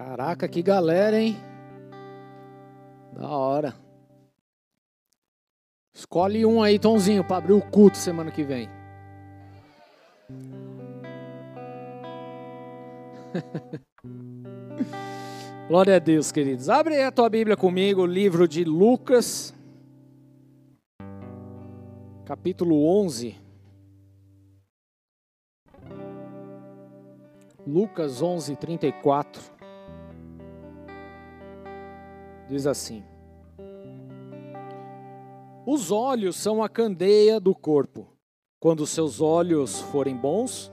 Caraca, que galera, hein? Da hora. Escolhe um aí, Tomzinho, para abrir o culto semana que vem. Glória a Deus, queridos. Abre a tua Bíblia comigo, o livro de Lucas, capítulo 11. Lucas 11, 34. Diz assim: Os olhos são a candeia do corpo. Quando seus olhos forem bons,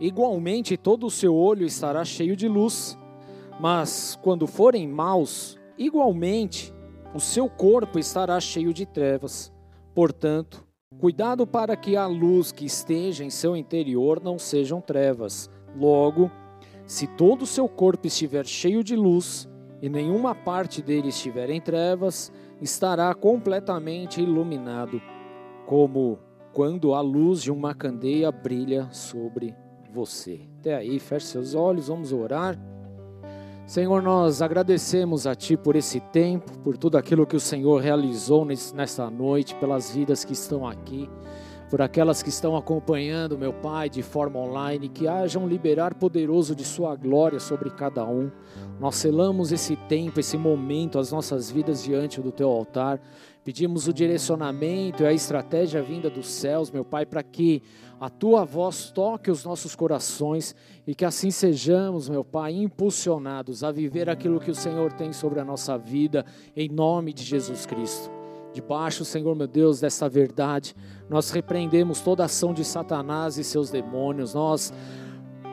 igualmente todo o seu olho estará cheio de luz. Mas quando forem maus, igualmente o seu corpo estará cheio de trevas. Portanto, cuidado para que a luz que esteja em seu interior não sejam trevas. Logo, se todo o seu corpo estiver cheio de luz e nenhuma parte dele estiver em trevas, estará completamente iluminado, como quando a luz de uma candeia brilha sobre você. Até aí, feche seus olhos, vamos orar. Senhor, nós agradecemos a Ti por esse tempo, por tudo aquilo que o Senhor realizou nesta noite, pelas vidas que estão aqui, por aquelas que estão acompanhando, meu Pai, de forma online, que haja um liberar poderoso de Sua glória sobre cada um. Nós selamos esse tempo, esse momento, as nossas vidas diante do Teu altar. Pedimos o direcionamento e a estratégia vinda dos céus, meu Pai, para que a tua voz toque os nossos corações e que assim sejamos, meu Pai, impulsionados a viver aquilo que o Senhor tem sobre a nossa vida, em nome de Jesus Cristo. Debaixo, Senhor meu Deus, dessa verdade, nós repreendemos toda ação de Satanás e seus demônios, nós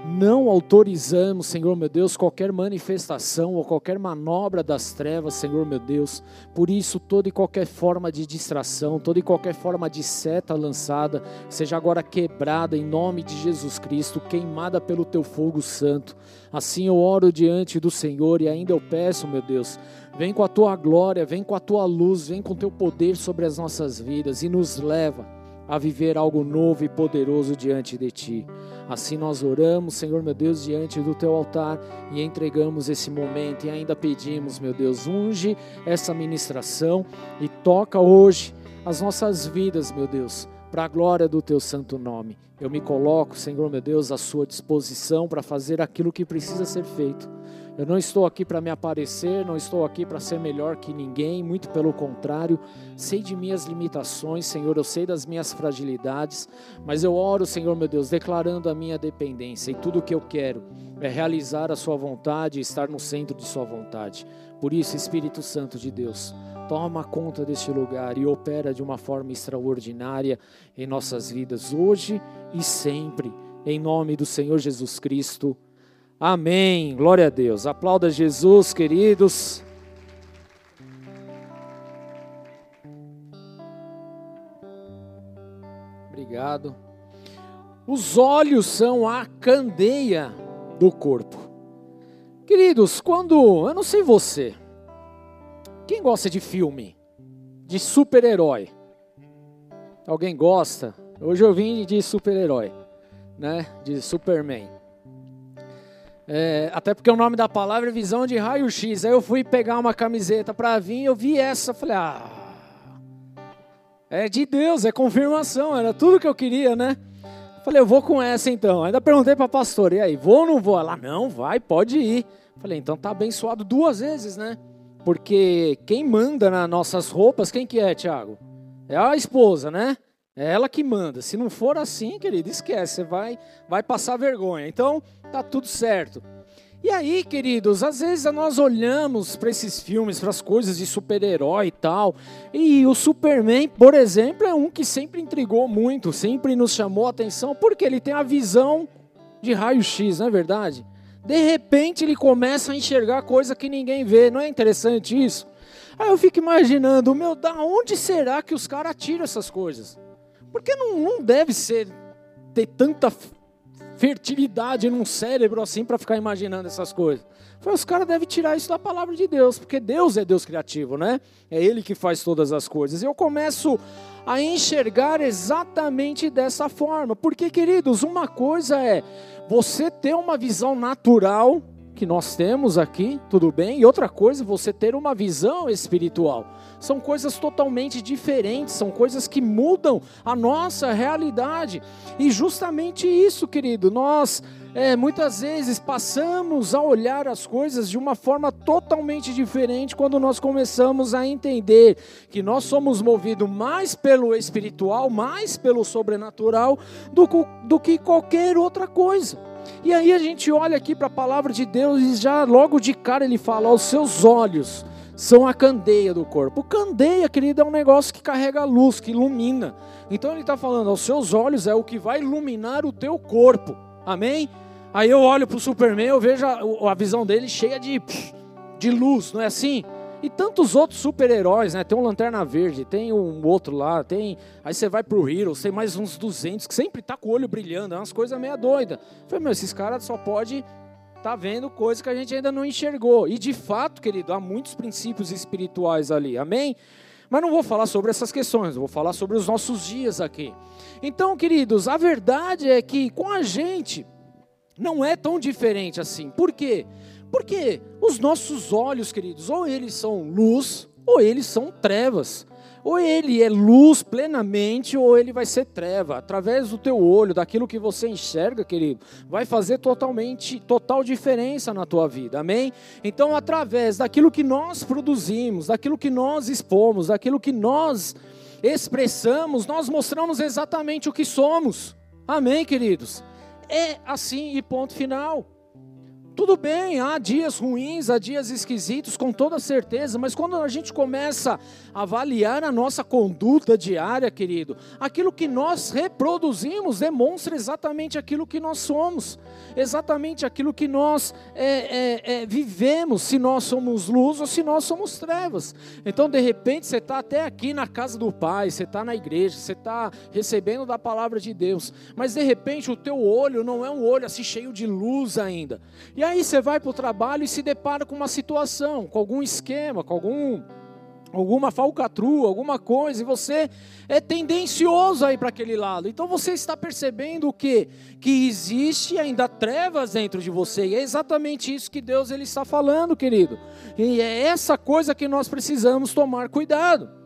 não autorizamos, Senhor meu Deus, qualquer manifestação ou qualquer manobra das trevas, Senhor meu Deus. Por isso, toda e qualquer forma de distração, toda e qualquer forma de seta lançada, seja agora quebrada em nome de Jesus Cristo, queimada pelo teu fogo santo. Assim eu oro diante do Senhor e ainda eu peço, meu Deus, vem com a tua glória, vem com a tua luz, vem com o teu poder sobre as nossas vidas e nos leva a viver algo novo e poderoso diante de Ti. Assim nós oramos, Senhor meu Deus, diante do Teu altar e entregamos esse momento e ainda pedimos, meu Deus, unge essa ministração e toca hoje as nossas vidas, meu Deus, para a glória do Teu santo nome. Eu me coloco, Senhor meu Deus, à Sua disposição para fazer aquilo que precisa ser feito eu não estou aqui para me aparecer, não estou aqui para ser melhor que ninguém, muito pelo contrário. Sei de minhas limitações, Senhor, eu sei das minhas fragilidades, mas eu oro, Senhor meu Deus, declarando a minha dependência e tudo o que eu quero é realizar a Sua vontade e estar no centro de Sua vontade. Por isso, Espírito Santo de Deus, toma conta deste lugar e opera de uma forma extraordinária em nossas vidas, hoje e sempre, em nome do Senhor Jesus Cristo. Amém. Glória a Deus. Aplauda Jesus, queridos. Obrigado. Os olhos são a candeia do corpo. Queridos, quando. Eu não sei você. Quem gosta de filme? De super-herói? Alguém gosta? Hoje eu vim de super-herói, né? De Superman. É, até porque o nome da palavra é visão de raio-x. Aí eu fui pegar uma camiseta para vir, eu vi essa, falei, ah, é de Deus, é confirmação, era tudo que eu queria, né? Falei, eu vou com essa então. Ainda perguntei para a pastora, e aí, vou ou não vou? Ela, não, vai, pode ir. Falei, então tá abençoado duas vezes, né? Porque quem manda nas nossas roupas, quem que é, Tiago? É a esposa, né? É ela que manda. Se não for assim, querido, esquece, você vai, vai passar vergonha. Então, tá tudo certo. E aí, queridos, às vezes nós olhamos para esses filmes, para as coisas de super-herói e tal, e o Superman, por exemplo, é um que sempre intrigou muito, sempre nos chamou a atenção, porque ele tem a visão de raio-x, não é verdade? De repente ele começa a enxergar coisa que ninguém vê, não é interessante isso? Aí eu fico imaginando, meu, da onde será que os caras tiram essas coisas? Porque não, não deve ser ter tanta fertilidade num cérebro assim para ficar imaginando essas coisas. Foi, os caras devem tirar isso da palavra de Deus, porque Deus é Deus criativo, né? É Ele que faz todas as coisas. E eu começo a enxergar exatamente dessa forma. Porque, queridos, uma coisa é você ter uma visão natural que nós temos aqui, tudo bem? E outra coisa, você ter uma visão espiritual. São coisas totalmente diferentes, são coisas que mudam a nossa realidade. E justamente isso, querido, nós é, muitas vezes passamos a olhar as coisas de uma forma totalmente diferente quando nós começamos a entender que nós somos movidos mais pelo espiritual, mais pelo sobrenatural, do, do que qualquer outra coisa. E aí a gente olha aqui para a palavra de Deus e já logo de cara ele fala: aos seus olhos são a candeia do corpo. Candeia, querido, é um negócio que carrega luz, que ilumina. Então ele está falando: aos seus olhos é o que vai iluminar o teu corpo. Amém? Aí eu olho para o Superman, eu vejo a, a visão dele cheia de, de luz, não é assim? E tantos outros super-heróis, né? Tem um Lanterna Verde, tem um outro lá, tem. Aí você vai pro Heroes, tem mais uns 200 que sempre tá com o olho brilhando, é umas coisas meio doidas. Falei, meu, esses caras só pode tá vendo coisas que a gente ainda não enxergou. E de fato, querido, há muitos princípios espirituais ali, amém? Mas não vou falar sobre essas questões, vou falar sobre os nossos dias aqui. Então, queridos, a verdade é que com a gente não é tão diferente assim. Por quê? Porque os nossos olhos, queridos, ou eles são luz, ou eles são trevas. Ou ele é luz plenamente, ou ele vai ser treva. Através do teu olho, daquilo que você enxerga, querido, vai fazer totalmente, total diferença na tua vida. Amém? Então, através daquilo que nós produzimos, daquilo que nós expomos, daquilo que nós expressamos, nós mostramos exatamente o que somos. Amém, queridos? É assim e ponto final. Tudo bem, há dias ruins, há dias esquisitos, com toda certeza, mas quando a gente começa a avaliar a nossa conduta diária, querido, aquilo que nós reproduzimos demonstra exatamente aquilo que nós somos, exatamente aquilo que nós é, é, é, vivemos, se nós somos luz ou se nós somos trevas. Então, de repente, você está até aqui na casa do Pai, você está na igreja, você está recebendo da palavra de Deus, mas de repente o teu olho não é um olho assim cheio de luz ainda. E aí você vai para o trabalho e se depara com uma situação, com algum esquema, com algum alguma falcatrua, alguma coisa, e você é tendencioso aí para aquele lado. Então você está percebendo o que que existe ainda trevas dentro de você. E é exatamente isso que Deus ele está falando, querido. E é essa coisa que nós precisamos tomar cuidado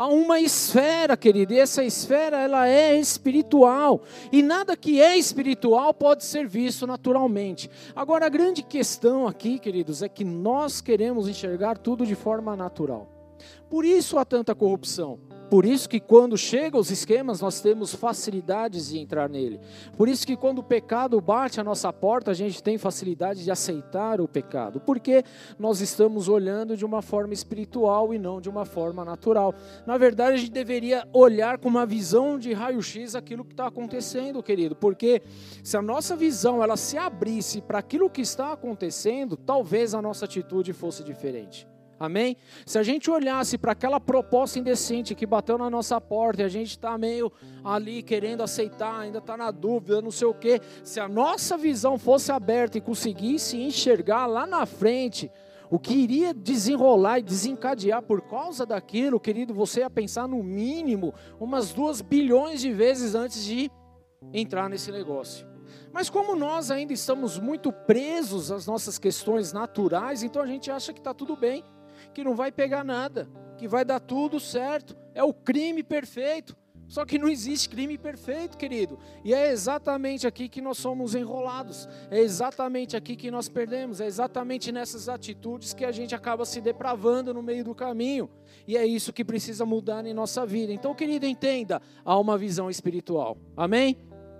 a uma esfera, querido, e essa esfera ela é espiritual, e nada que é espiritual pode ser visto naturalmente. Agora a grande questão aqui, queridos, é que nós queremos enxergar tudo de forma natural. Por isso há tanta corrupção. Por isso que quando chegam os esquemas, nós temos facilidades de entrar nele. Por isso que quando o pecado bate a nossa porta, a gente tem facilidade de aceitar o pecado. Porque nós estamos olhando de uma forma espiritual e não de uma forma natural. Na verdade, a gente deveria olhar com uma visão de raio-x aquilo que está acontecendo, querido. Porque se a nossa visão ela se abrisse para aquilo que está acontecendo, talvez a nossa atitude fosse diferente. Amém? Se a gente olhasse para aquela proposta indecente que bateu na nossa porta e a gente está meio ali querendo aceitar, ainda está na dúvida, não sei o quê, se a nossa visão fosse aberta e conseguisse enxergar lá na frente o que iria desenrolar e desencadear por causa daquilo, querido, você ia pensar no mínimo umas duas bilhões de vezes antes de entrar nesse negócio. Mas como nós ainda estamos muito presos às nossas questões naturais, então a gente acha que está tudo bem que não vai pegar nada, que vai dar tudo certo. É o crime perfeito. Só que não existe crime perfeito, querido. E é exatamente aqui que nós somos enrolados. É exatamente aqui que nós perdemos. É exatamente nessas atitudes que a gente acaba se depravando no meio do caminho. E é isso que precisa mudar em nossa vida. Então, querido, entenda: há uma visão espiritual. Amém?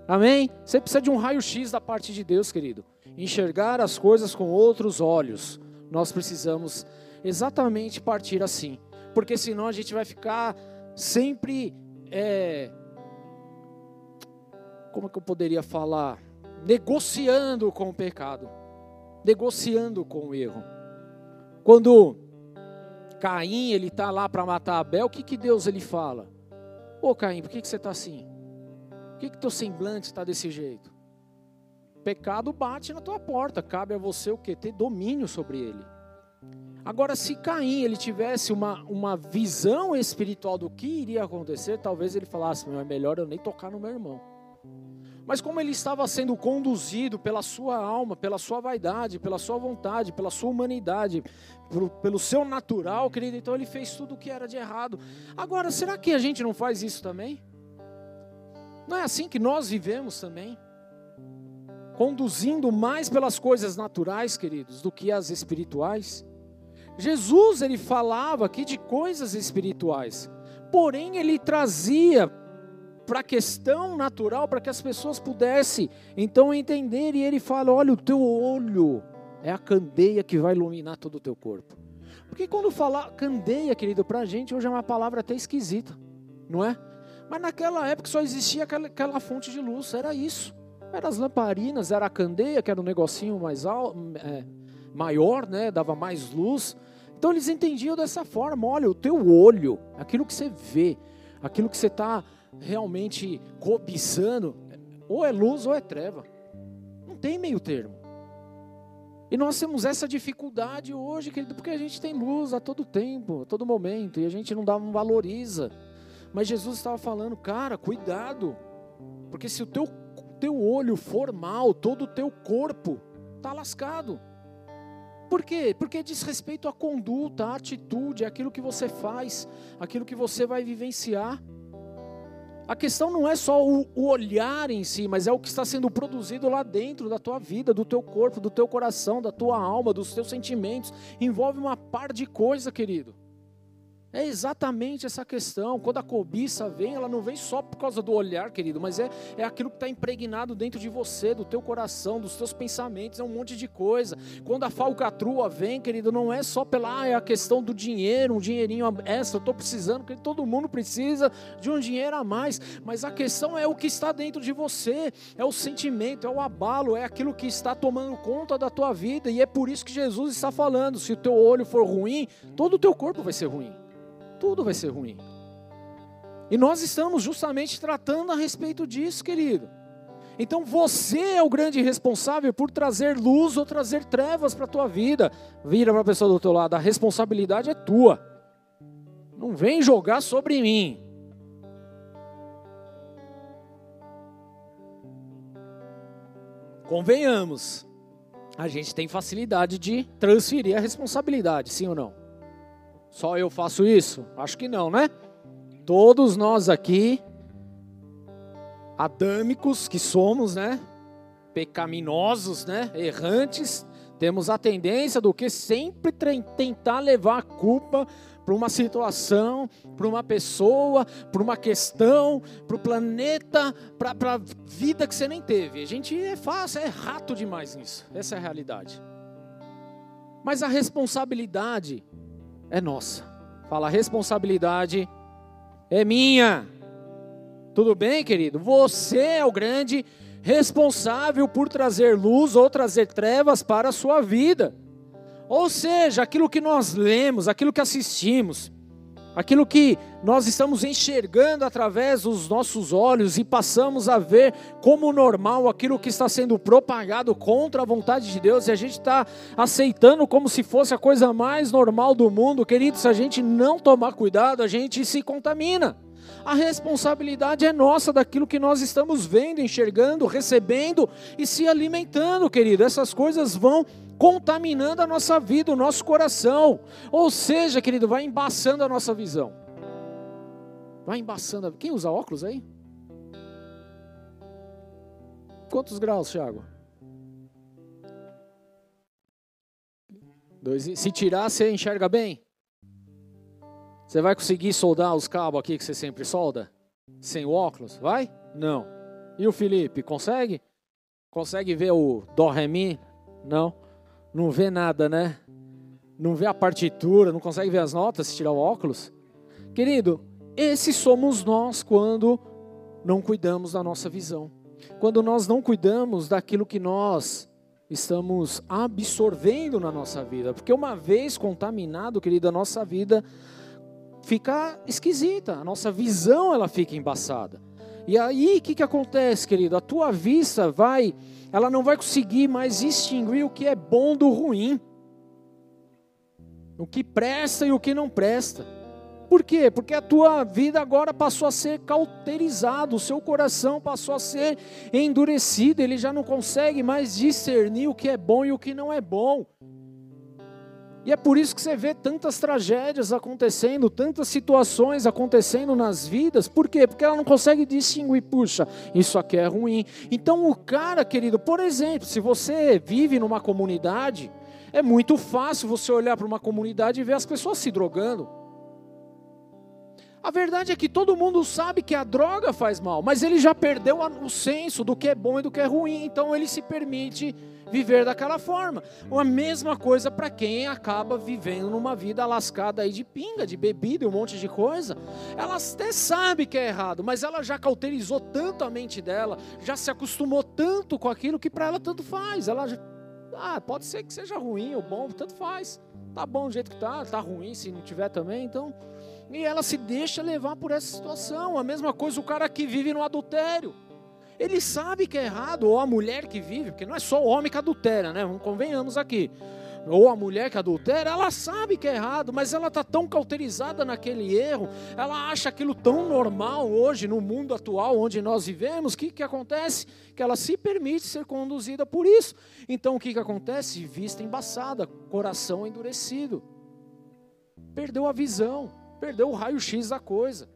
Amém? Você precisa de um raio-x da parte de Deus, querido. Enxergar as coisas com outros olhos. Nós precisamos exatamente partir assim, porque senão a gente vai ficar sempre, é, como é que eu poderia falar, negociando com o pecado, negociando com o erro. Quando Caim ele está lá para matar Abel, o que, que Deus ele fala? Ô Caim, por que, que você está assim? Por que, que teu semblante está desse jeito? Pecado bate na tua porta, cabe a você o que? Ter domínio sobre ele. Agora, se Caim ele tivesse uma, uma visão espiritual do que iria acontecer, talvez ele falasse: é melhor eu nem tocar no meu irmão. mas como ele estava sendo conduzido pela sua alma, pela sua vaidade, pela sua vontade, pela sua humanidade, pelo, pelo seu natural, querido, então ele fez tudo o que era de errado. Agora, será que a gente não faz isso também? Não é assim que nós vivemos também? Conduzindo mais pelas coisas naturais, queridos, do que as espirituais? Jesus, ele falava aqui de coisas espirituais, porém ele trazia para a questão natural, para que as pessoas pudessem então entender. E ele fala: olha, o teu olho é a candeia que vai iluminar todo o teu corpo. Porque quando fala candeia, querido, para a gente hoje é uma palavra até esquisita, não é? Mas naquela época só existia aquela, aquela fonte de luz, era isso. Eram as lamparinas, era a candeia, que era um negocinho mais alto, é, maior, né? Dava mais luz. Então eles entendiam dessa forma: olha, o teu olho, aquilo que você vê, aquilo que você está realmente cobiçando, ou é luz ou é treva. Não tem meio termo. E nós temos essa dificuldade hoje, querido, porque a gente tem luz a todo tempo, a todo momento, e a gente não dá, não valoriza. Mas Jesus estava falando, cara, cuidado, porque se o teu, teu olho for mal, todo o teu corpo está lascado. Por quê? Porque diz respeito à conduta, à atitude, aquilo que você faz, aquilo que você vai vivenciar. A questão não é só o, o, olhar em si, mas é o que está sendo produzido lá dentro da tua vida, do teu corpo, do teu coração, da tua alma, dos teus sentimentos. Envolve uma par de coisa, querido. É exatamente essa questão. Quando a cobiça vem, ela não vem só por causa do olhar, querido, mas é, é aquilo que está impregnado dentro de você, do teu coração, dos teus pensamentos, é um monte de coisa. Quando a falcatrua vem, querido, não é só pela ah, é a questão do dinheiro, um dinheirinho extra, eu estou precisando, porque todo mundo precisa de um dinheiro a mais, mas a questão é o que está dentro de você, é o sentimento, é o abalo, é aquilo que está tomando conta da tua vida, e é por isso que Jesus está falando: se o teu olho for ruim, todo o teu corpo vai ser ruim tudo vai ser ruim. E nós estamos justamente tratando a respeito disso, querido. Então você é o grande responsável por trazer luz ou trazer trevas para a tua vida. Vira para a pessoa do teu lado, a responsabilidade é tua. Não vem jogar sobre mim. Convenhamos, a gente tem facilidade de transferir a responsabilidade, sim ou não? Só eu faço isso? Acho que não, né? Todos nós aqui, adâmicos que somos, né? Pecaminosos, né? Errantes, temos a tendência do que sempre tentar levar a culpa para uma situação, para uma pessoa, para uma questão, para o planeta, para a vida que você nem teve. A gente é fácil, é rato demais nisso. Essa é a realidade. Mas a responsabilidade é nossa. Fala, a responsabilidade é minha. Tudo bem, querido? Você é o grande responsável por trazer luz ou trazer trevas para a sua vida. Ou seja, aquilo que nós lemos, aquilo que assistimos, aquilo que nós estamos enxergando através dos nossos olhos e passamos a ver como normal aquilo que está sendo propagado contra a vontade de Deus e a gente está aceitando como se fosse a coisa mais normal do mundo, querido. Se a gente não tomar cuidado, a gente se contamina. A responsabilidade é nossa daquilo que nós estamos vendo, enxergando, recebendo e se alimentando, querido. Essas coisas vão contaminando a nossa vida, o nosso coração. Ou seja, querido, vai embaçando a nossa visão. Vai embaçando. Quem usa óculos aí? Quantos graus, Thiago? Dois, se tirar, você enxerga bem? Você vai conseguir soldar os cabos aqui que você sempre solda? Sem o óculos? Vai? Não. E o Felipe, consegue? Consegue ver o Dó Ré Mi? Não. Não vê nada, né? Não vê a partitura, não consegue ver as notas se tirar o óculos? Querido, esses somos nós quando não cuidamos da nossa visão. Quando nós não cuidamos daquilo que nós estamos absorvendo na nossa vida. Porque uma vez contaminado, querido, a nossa vida fica esquisita, a nossa visão ela fica embaçada. E aí o que, que acontece, querido? A tua vista vai, ela não vai conseguir mais distinguir o que é bom do ruim, o que presta e o que não presta. Por quê? Porque a tua vida agora passou a ser cauterizada, o seu coração passou a ser endurecido, ele já não consegue mais discernir o que é bom e o que não é bom. E é por isso que você vê tantas tragédias acontecendo, tantas situações acontecendo nas vidas. Por quê? Porque ela não consegue distinguir, puxa, isso aqui é ruim. Então, o cara, querido, por exemplo, se você vive numa comunidade, é muito fácil você olhar para uma comunidade e ver as pessoas se drogando. A verdade é que todo mundo sabe que a droga faz mal, mas ele já perdeu o senso do que é bom e do que é ruim, então ele se permite viver daquela forma. A mesma coisa para quem acaba vivendo numa vida lascada aí de pinga, de bebida e um monte de coisa. Ela até sabe que é errado, mas ela já cauterizou tanto a mente dela, já se acostumou tanto com aquilo que para ela tanto faz. Ela já, ah, pode ser que seja ruim ou bom, tanto faz. Tá bom do jeito que tá, tá ruim se não tiver também, então. E ela se deixa levar por essa situação. A mesma coisa o cara que vive no adultério. Ele sabe que é errado, ou a mulher que vive, porque não é só o homem que adultera, né? Convenhamos aqui. Ou a mulher que adultera, ela sabe que é errado, mas ela está tão cauterizada naquele erro, ela acha aquilo tão normal hoje, no mundo atual onde nós vivemos, que, que acontece? Que ela se permite ser conduzida por isso. Então o que, que acontece? Vista embaçada, coração endurecido. Perdeu a visão, perdeu o raio-x da coisa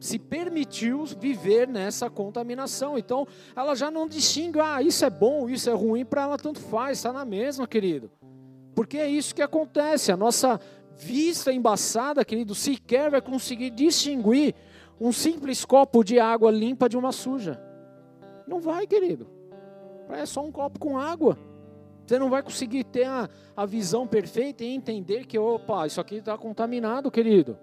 se permitiu viver nessa contaminação. Então, ela já não distingue, ah, isso é bom, isso é ruim, para ela tanto faz, está na mesma, querido. Porque é isso que acontece, a nossa vista embaçada, querido, sequer vai conseguir distinguir um simples copo de água limpa de uma suja. Não vai, querido. É só um copo com água. Você não vai conseguir ter a, a visão perfeita e entender que, opa, isso aqui está contaminado, querido.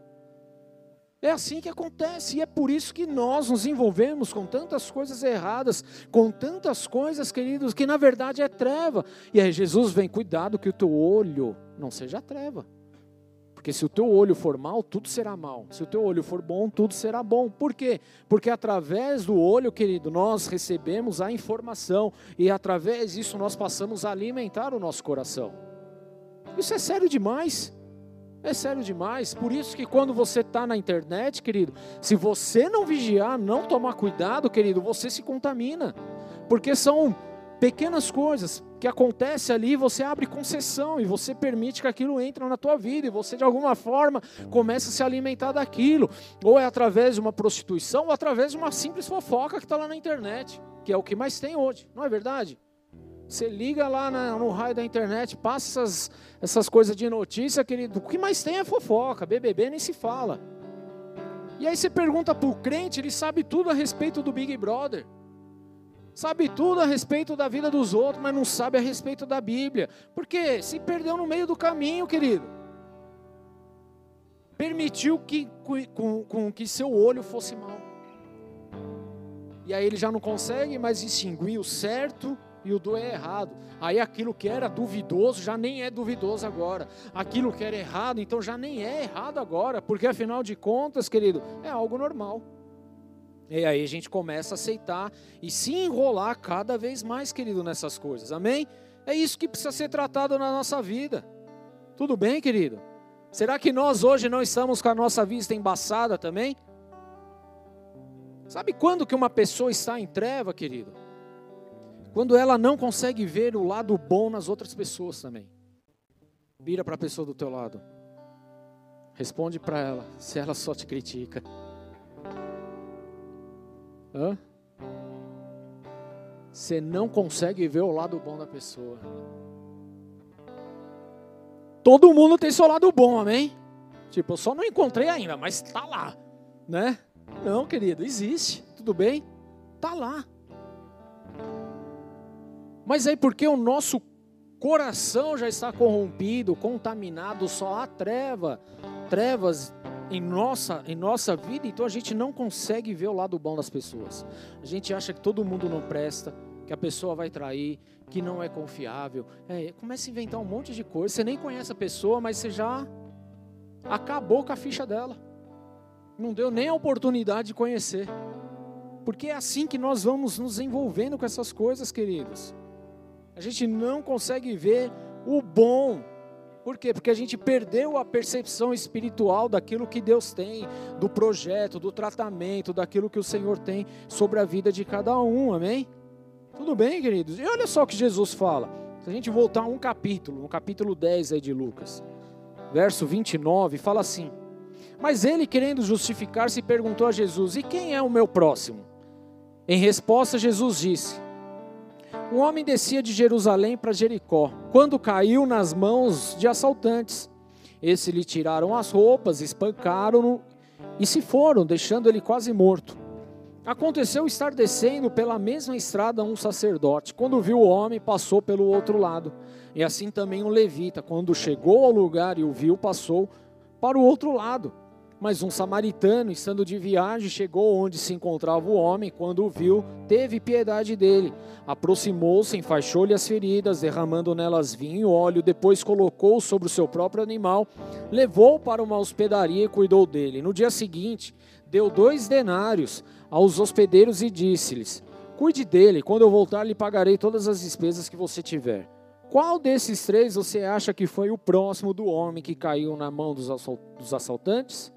É assim que acontece, e é por isso que nós nos envolvemos com tantas coisas erradas, com tantas coisas, queridos, que na verdade é treva. E aí Jesus vem, cuidado que o teu olho não seja treva. Porque se o teu olho for mal, tudo será mal. Se o teu olho for bom, tudo será bom. Por quê? Porque através do olho, querido, nós recebemos a informação e através disso nós passamos a alimentar o nosso coração. Isso é sério demais. É sério demais. Por isso que quando você está na internet, querido, se você não vigiar, não tomar cuidado, querido, você se contamina. Porque são pequenas coisas que acontecem ali, você abre concessão e você permite que aquilo entre na tua vida e você de alguma forma começa a se alimentar daquilo, ou é através de uma prostituição ou através de uma simples fofoca que está lá na internet, que é o que mais tem hoje, não é verdade? Você liga lá na, no raio da internet, passa essas, essas coisas de notícia, querido. O que mais tem é fofoca, BBB nem se fala. E aí você pergunta para o crente, ele sabe tudo a respeito do Big Brother. Sabe tudo a respeito da vida dos outros, mas não sabe a respeito da Bíblia. Porque se perdeu no meio do caminho, querido. Permitiu que, com, com que seu olho fosse mal. E aí ele já não consegue mais distinguir o certo e o do é errado. Aí aquilo que era duvidoso já nem é duvidoso agora. Aquilo que era errado, então já nem é errado agora, porque afinal de contas, querido, é algo normal. E aí a gente começa a aceitar e se enrolar cada vez mais, querido, nessas coisas. Amém? É isso que precisa ser tratado na nossa vida. Tudo bem, querido? Será que nós hoje não estamos com a nossa vista embaçada também? Sabe quando que uma pessoa está em treva, querido? Quando ela não consegue ver o lado bom nas outras pessoas também. Vira para a pessoa do teu lado. Responde para ela, se ela só te critica. Hã? Você não consegue ver o lado bom da pessoa. Todo mundo tem seu lado bom, amém? Tipo, eu só não encontrei ainda, mas está lá, né? Não, querido, existe, tudo bem? Está lá. Mas aí porque o nosso coração já está corrompido, contaminado, só há treva, trevas em nossa, em nossa vida, então a gente não consegue ver o lado bom das pessoas. A gente acha que todo mundo não presta, que a pessoa vai trair, que não é confiável. É, começa a inventar um monte de coisa. Você nem conhece a pessoa, mas você já acabou com a ficha dela. Não deu nem a oportunidade de conhecer. Porque é assim que nós vamos nos envolvendo com essas coisas, queridos. A gente não consegue ver o bom Por quê? Porque a gente perdeu a percepção espiritual daquilo que Deus tem, do projeto, do tratamento, daquilo que o Senhor tem sobre a vida de cada um, amém? Tudo bem, queridos? E olha só o que Jesus fala. Se a gente voltar um capítulo, no capítulo 10 aí de Lucas, verso 29, fala assim: Mas ele, querendo justificar-se, perguntou a Jesus: E quem é o meu próximo? Em resposta, Jesus disse: um homem descia de Jerusalém para Jericó, quando caiu nas mãos de assaltantes. Esses lhe tiraram as roupas, espancaram-no e se foram, deixando ele quase morto. Aconteceu estar descendo pela mesma estrada um sacerdote. Quando viu o homem, passou pelo outro lado. E assim também um levita, quando chegou ao lugar e o viu, passou para o outro lado. Mas um samaritano, estando de viagem, chegou onde se encontrava o homem. Quando o viu, teve piedade dele. Aproximou-se, enfaixou-lhe as feridas, derramando nelas vinho e óleo. Depois colocou sobre o seu próprio animal, levou para uma hospedaria e cuidou dele. No dia seguinte, deu dois denários aos hospedeiros e disse-lhes: Cuide dele, quando eu voltar, lhe pagarei todas as despesas que você tiver. Qual desses três você acha que foi o próximo do homem que caiu na mão dos assaltantes?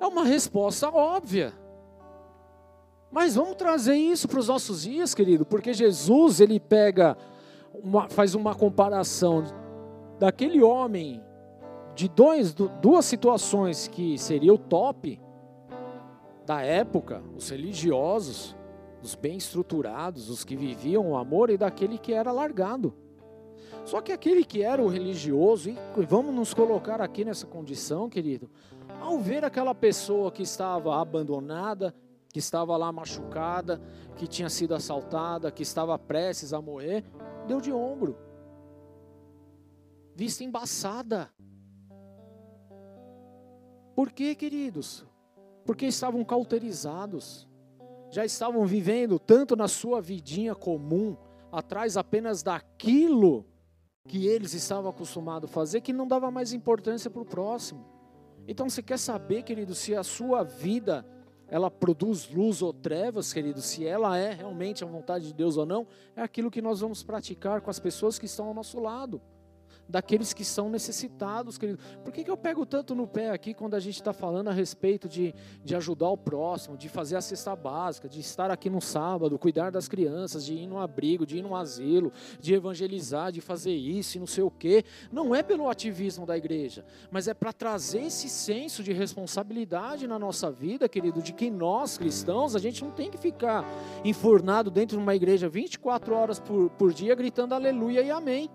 É uma resposta óbvia. Mas vamos trazer isso para os nossos dias, querido, porque Jesus ele pega, uma, faz uma comparação daquele homem de dois, duas situações que seria o top da época, os religiosos, os bem estruturados, os que viviam o amor e daquele que era largado. Só que aquele que era o religioso, e vamos nos colocar aqui nessa condição, querido, ao ver aquela pessoa que estava abandonada, que estava lá machucada, que tinha sido assaltada, que estava prestes a morrer, deu de ombro. Vista embaçada. Por quê, queridos? Porque estavam cauterizados. Já estavam vivendo tanto na sua vidinha comum, atrás apenas daquilo que eles estavam acostumados a fazer, que não dava mais importância para o próximo. Então você quer saber, querido, se a sua vida ela produz luz ou trevas, querido, se ela é realmente a vontade de Deus ou não, é aquilo que nós vamos praticar com as pessoas que estão ao nosso lado daqueles que são necessitados, querido. Por que, que eu pego tanto no pé aqui quando a gente está falando a respeito de, de ajudar o próximo, de fazer a cesta básica, de estar aqui no sábado, cuidar das crianças, de ir no abrigo, de ir no asilo, de evangelizar, de fazer isso e não sei o quê? Não é pelo ativismo da igreja, mas é para trazer esse senso de responsabilidade na nossa vida, querido, de que nós cristãos, a gente não tem que ficar enfurnado dentro de uma igreja 24 horas por, por dia gritando aleluia e amém.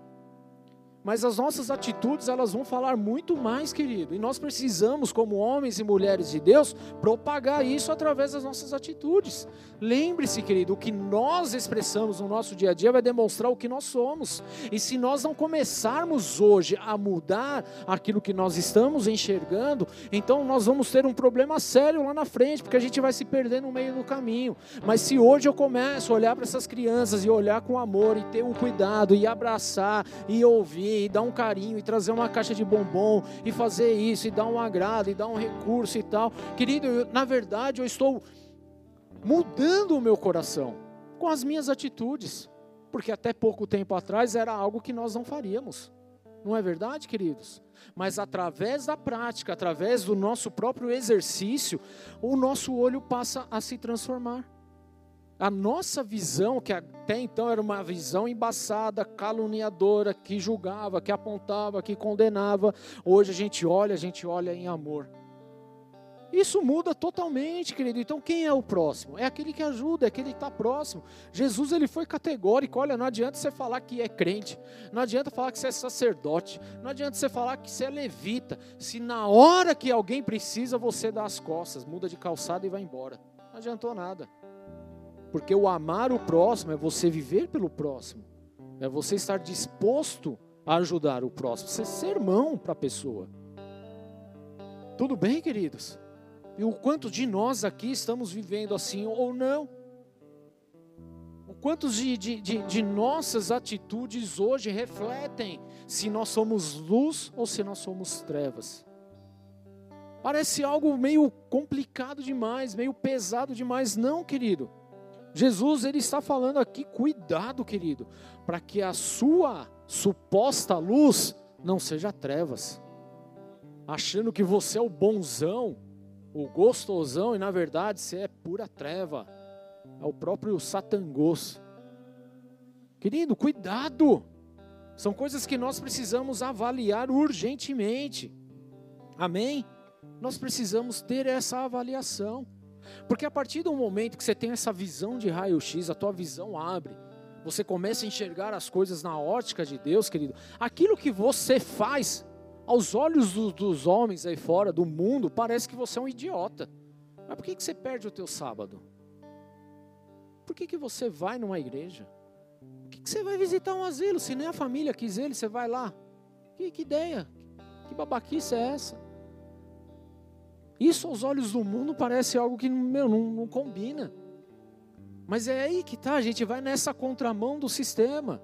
Mas as nossas atitudes, elas vão falar muito mais, querido. E nós precisamos, como homens e mulheres de Deus, propagar isso através das nossas atitudes. Lembre-se, querido, o que nós expressamos no nosso dia a dia vai demonstrar o que nós somos. E se nós não começarmos hoje a mudar aquilo que nós estamos enxergando, então nós vamos ter um problema sério lá na frente, porque a gente vai se perder no meio do caminho. Mas se hoje eu começo a olhar para essas crianças e olhar com amor e ter um cuidado e abraçar e ouvir, e dar um carinho, e trazer uma caixa de bombom, e fazer isso, e dar um agrado, e dar um recurso e tal. Querido, eu, na verdade eu estou mudando o meu coração com as minhas atitudes, porque até pouco tempo atrás era algo que nós não faríamos. Não é verdade, queridos? Mas através da prática, através do nosso próprio exercício, o nosso olho passa a se transformar. A nossa visão, que até então era uma visão embaçada, caluniadora, que julgava, que apontava, que condenava, hoje a gente olha, a gente olha em amor. Isso muda totalmente, querido. Então, quem é o próximo? É aquele que ajuda, é aquele que está próximo. Jesus ele foi categórico. Olha, não adianta você falar que é crente, não adianta falar que você é sacerdote, não adianta você falar que você é levita. Se na hora que alguém precisa, você dá as costas, muda de calçada e vai embora. Não adiantou nada. Porque o amar o próximo é você viver pelo próximo, é você estar disposto a ajudar o próximo, você ser irmão para a pessoa. Tudo bem, queridos? E o quanto de nós aqui estamos vivendo assim ou não? O quanto de, de, de, de nossas atitudes hoje refletem se nós somos luz ou se nós somos trevas? Parece algo meio complicado demais, meio pesado demais, não, querido. Jesus ele está falando aqui, cuidado, querido, para que a sua suposta luz não seja trevas. Achando que você é o bonzão, o gostosão, e na verdade você é pura treva. É o próprio satangos. Querido, cuidado! São coisas que nós precisamos avaliar urgentemente. Amém? Nós precisamos ter essa avaliação. Porque a partir do momento que você tem essa visão de raio-x, a tua visão abre, você começa a enxergar as coisas na ótica de Deus, querido. Aquilo que você faz, aos olhos do, dos homens aí fora, do mundo, parece que você é um idiota. Mas por que, que você perde o teu sábado? Por que, que você vai numa igreja? Por que, que você vai visitar um asilo? Se nem a família quis ele, você vai lá. Que, que ideia? Que babaquice é essa? Isso aos olhos do mundo parece algo que meu, não, não combina. Mas é aí que tá, a gente vai nessa contramão do sistema.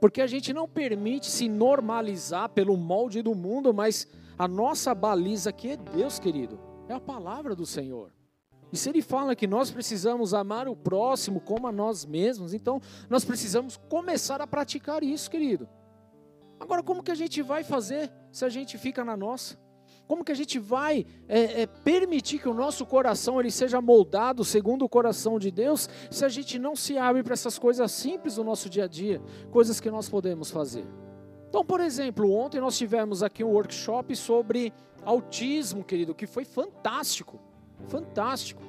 Porque a gente não permite se normalizar pelo molde do mundo, mas a nossa baliza aqui é Deus, querido. É a palavra do Senhor. E se ele fala que nós precisamos amar o próximo como a nós mesmos, então nós precisamos começar a praticar isso, querido. Agora, como que a gente vai fazer se a gente fica na nossa? Como que a gente vai é, é, permitir que o nosso coração ele seja moldado segundo o coração de Deus, se a gente não se abre para essas coisas simples do nosso dia a dia, coisas que nós podemos fazer? Então, por exemplo, ontem nós tivemos aqui um workshop sobre autismo, querido, que foi fantástico, fantástico.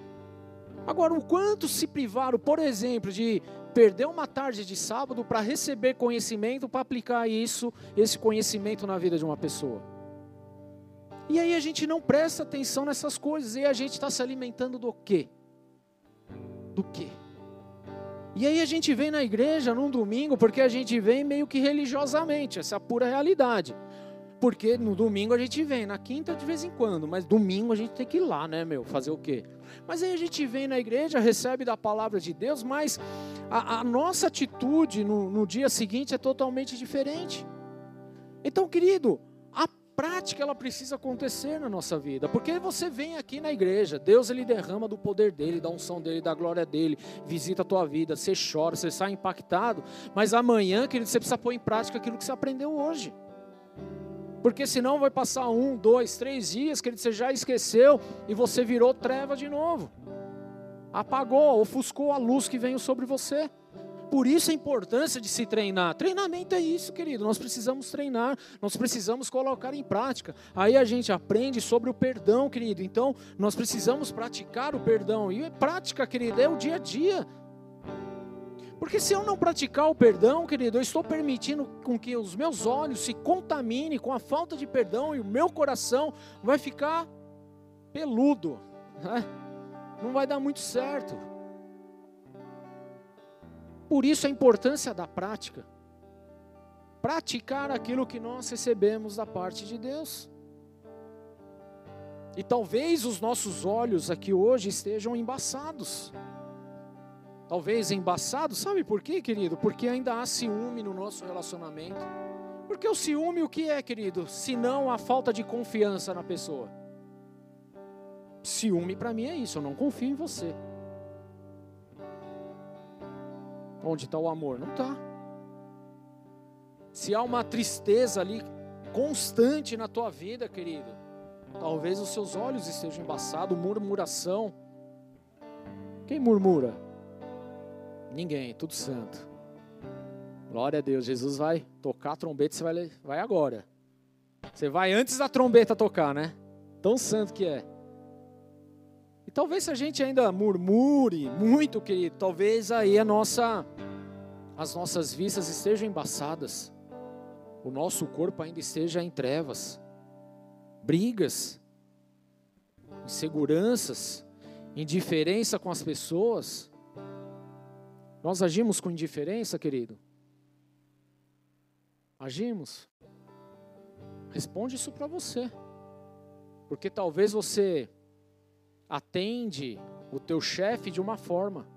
Agora, o quanto se privaram, por exemplo, de perder uma tarde de sábado para receber conhecimento, para aplicar isso, esse conhecimento na vida de uma pessoa? E aí a gente não presta atenção nessas coisas. E a gente está se alimentando do quê? Do quê? E aí a gente vem na igreja num domingo, porque a gente vem meio que religiosamente, essa é a pura realidade. Porque no domingo a gente vem, na quinta de vez em quando, mas domingo a gente tem que ir lá, né, meu? Fazer o quê? Mas aí a gente vem na igreja, recebe da palavra de Deus, mas a, a nossa atitude no, no dia seguinte é totalmente diferente. Então, querido, prática ela precisa acontecer na nossa vida, porque você vem aqui na igreja, Deus ele derrama do poder dele, da unção dele, da glória dele, visita a tua vida, você chora, você sai impactado, mas amanhã, querido, você precisa pôr em prática aquilo que você aprendeu hoje. Porque senão vai passar um, dois, três dias, querido, você já esqueceu e você virou treva de novo. Apagou, ofuscou a luz que veio sobre você. Por isso a importância de se treinar. Treinamento é isso, querido. Nós precisamos treinar, nós precisamos colocar em prática. Aí a gente aprende sobre o perdão, querido. Então, nós precisamos praticar o perdão. E prática, querido, é o dia a dia. Porque se eu não praticar o perdão, querido, eu estou permitindo com que os meus olhos se contaminem com a falta de perdão e o meu coração vai ficar peludo. Né? Não vai dar muito certo. Por isso a importância da prática. Praticar aquilo que nós recebemos da parte de Deus. E talvez os nossos olhos aqui hoje estejam embaçados. Talvez embaçados, sabe por quê, querido? Porque ainda há ciúme no nosso relacionamento. Porque o ciúme o que é, querido? Se não a falta de confiança na pessoa. Ciúme para mim é isso, eu não confio em você. Onde está o amor? Não está. Se há uma tristeza ali constante na tua vida, querido, talvez os seus olhos estejam embaçados, murmuração. Quem murmura? Ninguém, tudo santo. Glória a Deus, Jesus vai tocar a trombeta, você vai, vai agora. Você vai antes da trombeta tocar, né? Tão santo que é. Talvez se a gente ainda murmure muito, querido, talvez aí a nossa, as nossas vistas estejam embaçadas, o nosso corpo ainda esteja em trevas, brigas, inseguranças, indiferença com as pessoas. Nós agimos com indiferença, querido? Agimos? Responde isso para você. Porque talvez você atende o teu chefe de uma forma.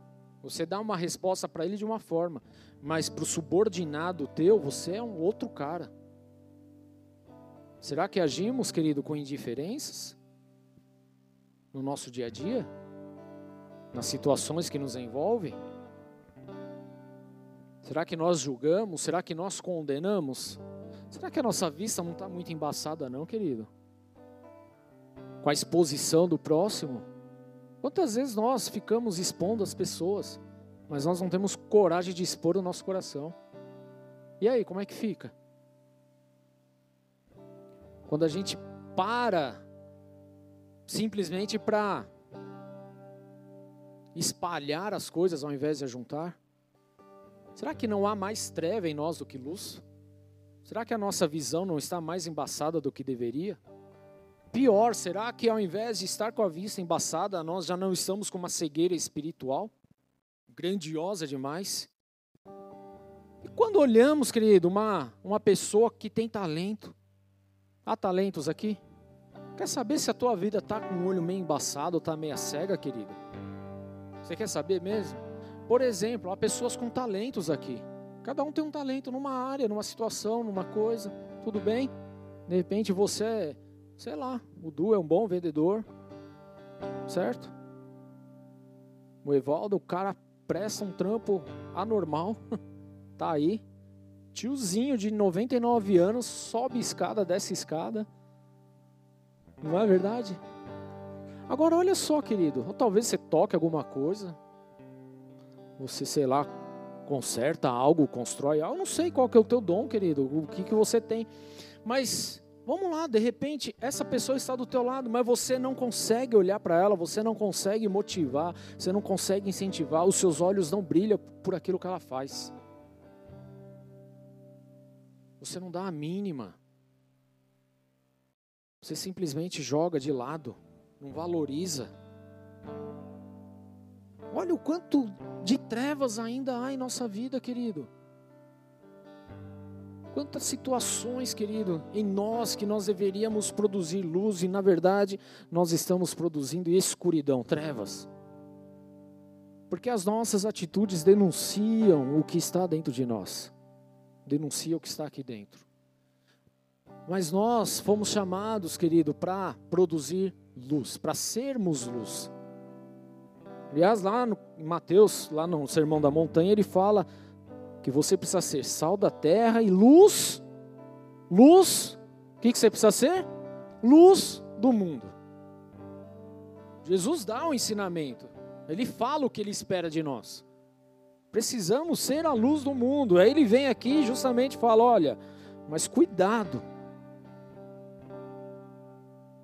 Você dá uma resposta para ele de uma forma, mas para o subordinado teu, você é um outro cara. Será que agimos, querido, com indiferenças no nosso dia a dia? Nas situações que nos envolvem? Será que nós julgamos? Será que nós condenamos? Será que a nossa vista não está muito embaçada, não, querido? Com a exposição do próximo? Quantas vezes nós ficamos expondo as pessoas, mas nós não temos coragem de expor o nosso coração? E aí, como é que fica? Quando a gente para simplesmente para espalhar as coisas ao invés de ajuntar? Será que não há mais treva em nós do que luz? Será que a nossa visão não está mais embaçada do que deveria? Pior, será que ao invés de estar com a vista embaçada, nós já não estamos com uma cegueira espiritual? Grandiosa demais? E quando olhamos, querido, uma, uma pessoa que tem talento, há talentos aqui? Quer saber se a tua vida está com o olho meio embaçado ou está meio cega, querido? Você quer saber mesmo? Por exemplo, há pessoas com talentos aqui. Cada um tem um talento numa área, numa situação, numa coisa. Tudo bem? De repente você é, sei lá, o Du é um bom vendedor, certo? O Evaldo, o cara presta um trampo anormal, tá aí. Tiozinho de 99 anos, sobe escada, desce escada. Não é verdade? Agora olha só, querido, ou talvez você toque alguma coisa, você, sei lá, conserta algo, constrói algo, não sei qual que é o teu dom, querido, o que, que você tem, mas vamos lá, de repente, essa pessoa está do teu lado, mas você não consegue olhar para ela, você não consegue motivar, você não consegue incentivar, os seus olhos não brilham por aquilo que ela faz. Você não dá a mínima. Você simplesmente joga de lado não valoriza. Olha o quanto de trevas ainda há em nossa vida, querido. Quantas situações, querido, em nós que nós deveríamos produzir luz e na verdade nós estamos produzindo escuridão, trevas. Porque as nossas atitudes denunciam o que está dentro de nós, denunciam o que está aqui dentro. Mas nós fomos chamados, querido, para produzir luz, para sermos luz. Aliás, lá no, Mateus, lá no Sermão da Montanha, ele fala que você precisa ser sal da terra e luz. Luz, o que, que você precisa ser? Luz do mundo. Jesus dá um ensinamento, ele fala o que ele espera de nós. Precisamos ser a luz do mundo. Aí ele vem aqui justamente e fala: olha, mas cuidado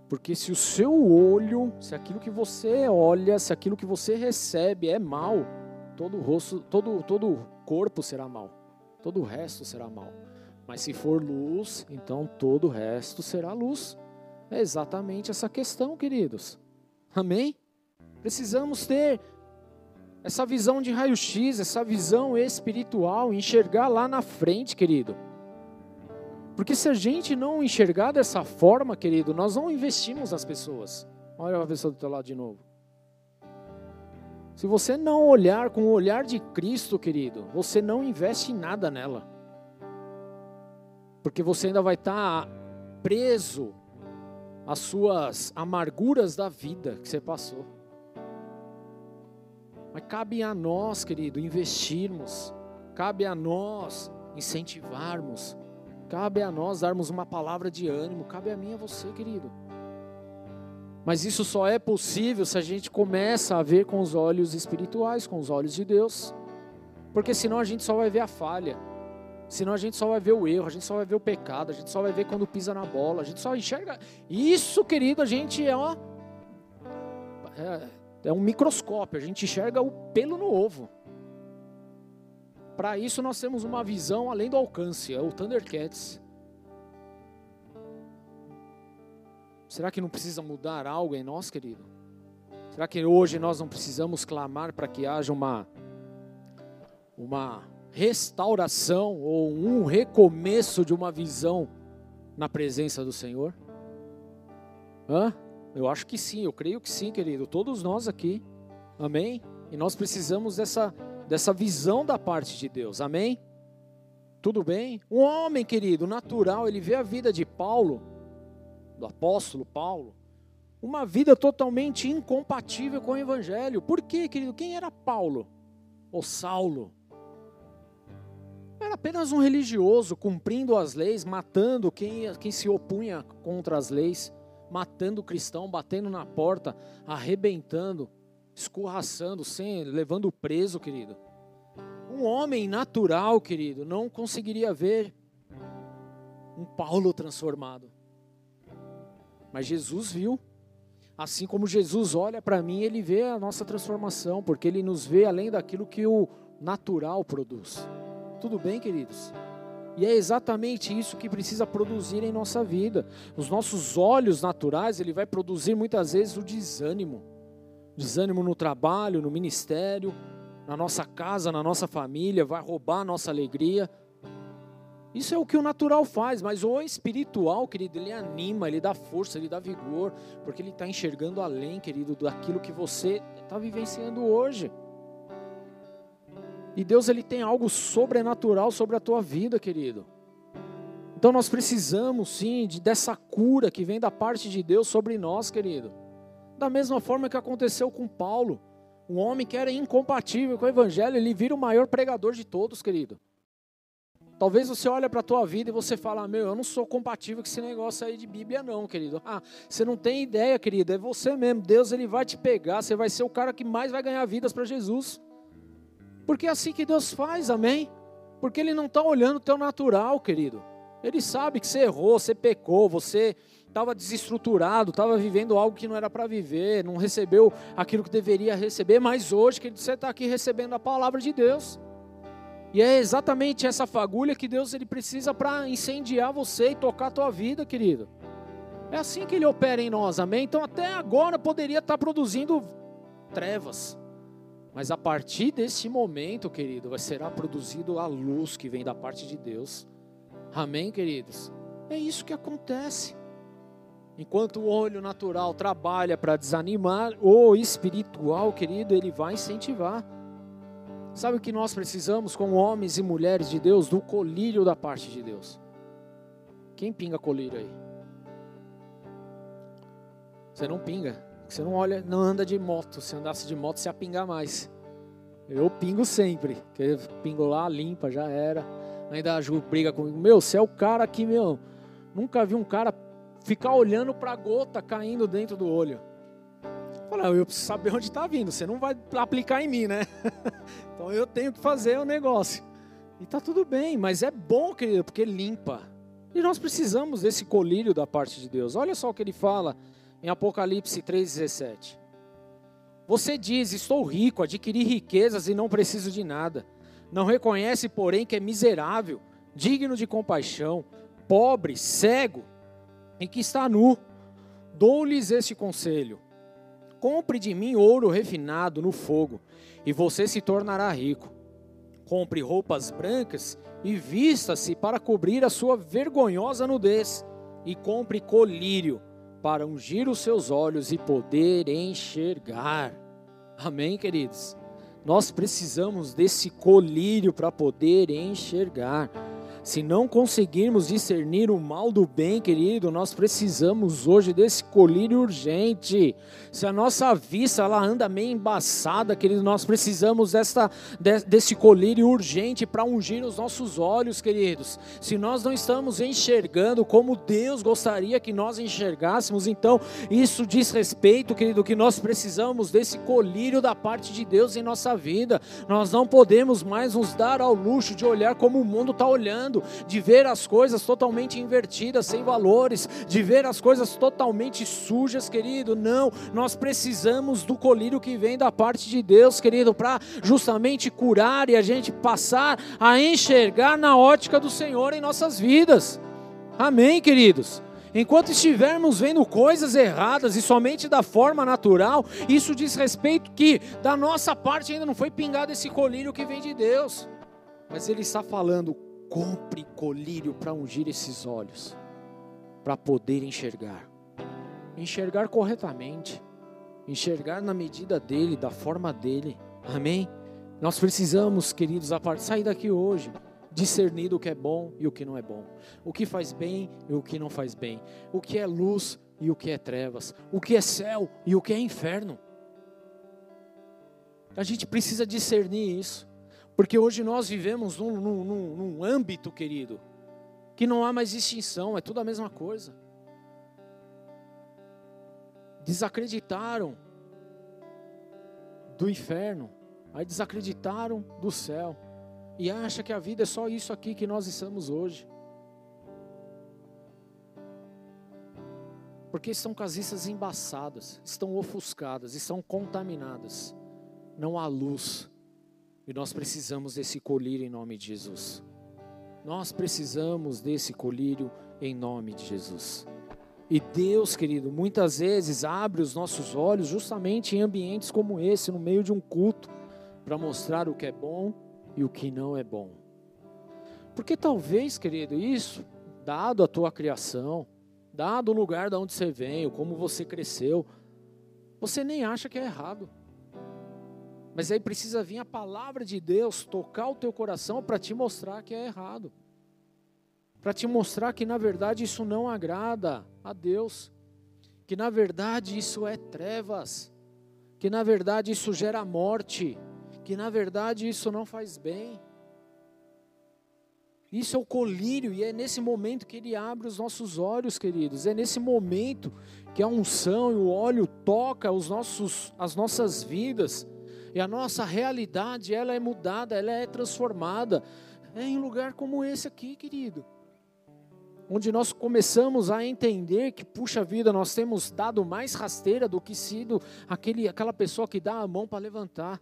porque se o seu olho, se aquilo que você olha, se aquilo que você recebe é mal, todo o rosto, todo todo corpo será mal. Todo o resto será mal. Mas se for luz, então todo o resto será luz. É exatamente essa questão, queridos. Amém? Precisamos ter essa visão de raio-x, essa visão espiritual, enxergar lá na frente, querido. Porque se a gente não enxergar dessa forma, querido, nós não investimos nas pessoas. Olha a pessoa do teu lado de novo. Se você não olhar com o olhar de Cristo, querido, você não investe nada nela. Porque você ainda vai estar preso às suas amarguras da vida que você passou. Mas cabe a nós, querido, investirmos. Cabe a nós incentivarmos Cabe a nós darmos uma palavra de ânimo, cabe a mim e a você, querido. Mas isso só é possível se a gente começa a ver com os olhos espirituais, com os olhos de Deus. Porque senão a gente só vai ver a falha. Senão a gente só vai ver o erro, a gente só vai ver o pecado, a gente só vai ver quando pisa na bola, a gente só enxerga. Isso, querido, a gente é ó, é, é um microscópio, a gente enxerga o pelo no ovo. Para isso nós temos uma visão além do alcance, é o Thundercats. Será que não precisa mudar algo em nós, querido? Será que hoje nós não precisamos clamar para que haja uma uma restauração ou um recomeço de uma visão na presença do Senhor? Hã? Eu acho que sim, eu creio que sim, querido. Todos nós aqui. Amém? E nós precisamos dessa dessa visão da parte de Deus. Amém? Tudo bem? Um homem, querido, natural, ele vê a vida de Paulo, do apóstolo Paulo, uma vida totalmente incompatível com o evangelho. Por quê, querido? Quem era Paulo? Ou Saulo? Era apenas um religioso cumprindo as leis, matando quem, quem se opunha contra as leis, matando o cristão, batendo na porta, arrebentando, escorraçando, sem, levando preso, querido. Um homem natural, querido, não conseguiria ver um Paulo transformado. Mas Jesus viu. Assim como Jesus olha para mim, ele vê a nossa transformação, porque ele nos vê além daquilo que o natural produz. Tudo bem, queridos? E é exatamente isso que precisa produzir em nossa vida. Os nossos olhos naturais, ele vai produzir muitas vezes o desânimo. Desânimo no trabalho, no ministério, na nossa casa, na nossa família, vai roubar a nossa alegria. Isso é o que o natural faz, mas o espiritual, querido, ele anima, ele dá força, ele dá vigor, porque ele está enxergando além, querido, daquilo que você está vivenciando hoje. E Deus ele tem algo sobrenatural sobre a tua vida, querido. Então nós precisamos sim de, dessa cura que vem da parte de Deus sobre nós, querido. Da mesma forma que aconteceu com Paulo, um homem que era incompatível com o evangelho, ele vira o maior pregador de todos, querido. Talvez você olhe para a tua vida e você fala, meu, eu não sou compatível com esse negócio aí de Bíblia não, querido. Ah, você não tem ideia, querido, é você mesmo. Deus ele vai te pegar, você vai ser o cara que mais vai ganhar vidas para Jesus. Porque é assim que Deus faz, amém? Porque Ele não está olhando o teu natural, querido. Ele sabe que você errou, você pecou, você estava desestruturado, estava vivendo algo que não era para viver, não recebeu aquilo que deveria receber, mas hoje, que você está aqui recebendo a palavra de Deus. E é exatamente essa fagulha que Deus ele precisa para incendiar você e tocar a tua vida, querido. É assim que ele opera em nós, amém? Então até agora poderia estar tá produzindo trevas. Mas a partir desse momento, querido, vai será produzido a luz que vem da parte de Deus. Amém, queridos? É isso que acontece. Enquanto o olho natural trabalha para desanimar, o espiritual, querido, ele vai incentivar. Sabe o que nós precisamos, como homens e mulheres de Deus, do colírio da parte de Deus? Quem pinga colírio aí? Você não pinga. Você não olha, não anda de moto. Se andasse de moto, você ia pingar mais. Eu pingo sempre. Que pingo lá, limpa, já era. Ainda a Ju briga comigo. Meu, você é o cara que, meu, nunca vi um cara ficar olhando para a gota caindo dentro do olho. Eu preciso saber onde está vindo. Você não vai aplicar em mim, né? então eu tenho que fazer o negócio. E tá tudo bem, mas é bom, querido, porque limpa. E nós precisamos desse colírio da parte de Deus. Olha só o que ele fala em Apocalipse 3,17. Você diz: Estou rico, adquiri riquezas e não preciso de nada. Não reconhece, porém, que é miserável, digno de compaixão, pobre, cego e que está nu. Dou-lhes este conselho: Compre de mim ouro refinado no fogo, e você se tornará rico. Compre roupas brancas e vista-se para cobrir a sua vergonhosa nudez, e compre colírio para ungir os seus olhos e poder enxergar. Amém, queridos? Nós precisamos desse colírio para poder enxergar. Se não conseguirmos discernir o mal do bem, querido, nós precisamos hoje desse colírio urgente. Se a nossa vista ela anda meio embaçada, querido, nós precisamos desta, desse colírio urgente para ungir os nossos olhos, queridos. Se nós não estamos enxergando como Deus gostaria que nós enxergássemos, então isso diz respeito, querido, que nós precisamos desse colírio da parte de Deus em nossa vida. Nós não podemos mais nos dar ao luxo de olhar como o mundo está olhando de ver as coisas totalmente invertidas, sem valores, de ver as coisas totalmente sujas, querido. Não, nós precisamos do colírio que vem da parte de Deus, querido, para justamente curar e a gente passar a enxergar na ótica do Senhor em nossas vidas. Amém, queridos? Enquanto estivermos vendo coisas erradas e somente da forma natural, isso diz respeito que da nossa parte ainda não foi pingado esse colírio que vem de Deus. Mas ele está falando Compre colírio para ungir esses olhos, para poder enxergar. Enxergar corretamente, enxergar na medida dele, da forma dele. Amém? Nós precisamos, queridos, sair daqui hoje, discernir o que é bom e o que não é bom, o que faz bem e o que não faz bem, o que é luz e o que é trevas, o que é céu e o que é inferno. A gente precisa discernir isso. Porque hoje nós vivemos num, num, num, âmbito, querido, que não há mais distinção, é tudo a mesma coisa. Desacreditaram do inferno, aí desacreditaram do céu e acha que a vida é só isso aqui que nós estamos hoje. Porque estão casistas embaçadas, estão ofuscadas, estão contaminadas. Não há luz. E nós precisamos desse colírio em nome de Jesus. Nós precisamos desse colírio em nome de Jesus. E Deus, querido, muitas vezes abre os nossos olhos justamente em ambientes como esse, no meio de um culto, para mostrar o que é bom e o que não é bom. Porque talvez, querido, isso, dado a tua criação, dado o lugar de onde você veio, como você cresceu, você nem acha que é errado. Mas aí precisa vir a palavra de Deus tocar o teu coração para te mostrar que é errado. Para te mostrar que na verdade isso não agrada a Deus. Que na verdade isso é trevas. Que na verdade isso gera morte. Que na verdade isso não faz bem. Isso é o colírio, e é nesse momento que ele abre os nossos olhos, queridos. É nesse momento que a unção e o óleo toca os nossos, as nossas vidas e a nossa realidade, ela é mudada, ela é transformada. É em lugar como esse aqui, querido. Onde nós começamos a entender que, puxa vida, nós temos dado mais rasteira do que sido aquele, aquela pessoa que dá a mão para levantar.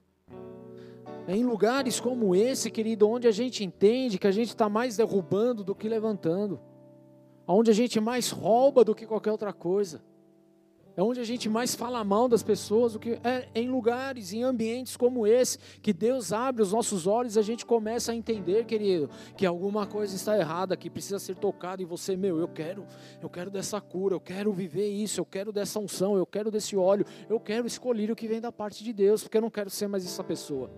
É em lugares como esse, querido, onde a gente entende que a gente está mais derrubando do que levantando. Onde a gente mais rouba do que qualquer outra coisa. É onde a gente mais fala mal das pessoas, o que é em lugares, em ambientes como esse, que Deus abre os nossos olhos, a gente começa a entender, querido, que alguma coisa está errada, que precisa ser tocada em você, meu, eu quero, eu quero dessa cura, eu quero viver isso, eu quero dessa unção, eu quero desse óleo, eu quero escolher o que vem da parte de Deus, porque eu não quero ser mais essa pessoa.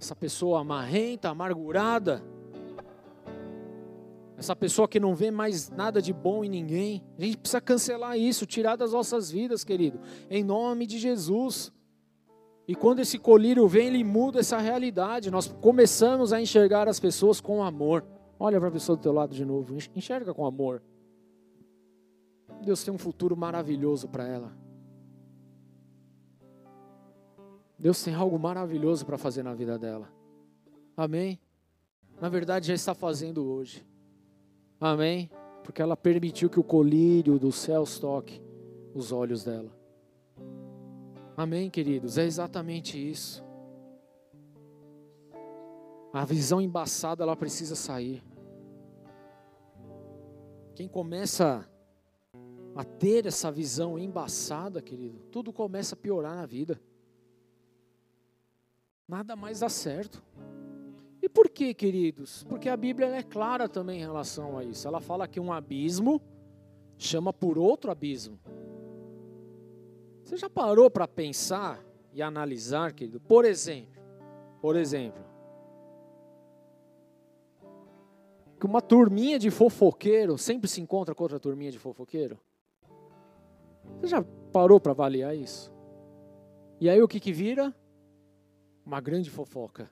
Essa pessoa amarrenta, amargurada, essa pessoa que não vê mais nada de bom em ninguém. A gente precisa cancelar isso, tirar das nossas vidas, querido, em nome de Jesus. E quando esse colírio vem, ele muda essa realidade. Nós começamos a enxergar as pessoas com amor. Olha para a pessoa do teu lado de novo, enxerga com amor. Deus tem um futuro maravilhoso para ela. Deus tem algo maravilhoso para fazer na vida dela. Amém? Na verdade, já está fazendo hoje. Amém? Porque ela permitiu que o colírio dos céus toque os olhos dela. Amém, queridos? É exatamente isso. A visão embaçada, ela precisa sair. Quem começa a ter essa visão embaçada, querido, tudo começa a piorar na vida. Nada mais dá certo. Por que, queridos? Porque a Bíblia é clara também em relação a isso. Ela fala que um abismo chama por outro abismo. Você já parou para pensar e analisar, querido? Por exemplo, por exemplo, que uma turminha de fofoqueiro sempre se encontra com outra turminha de fofoqueiro? Você já parou para avaliar isso? E aí o que que vira? Uma grande fofoca.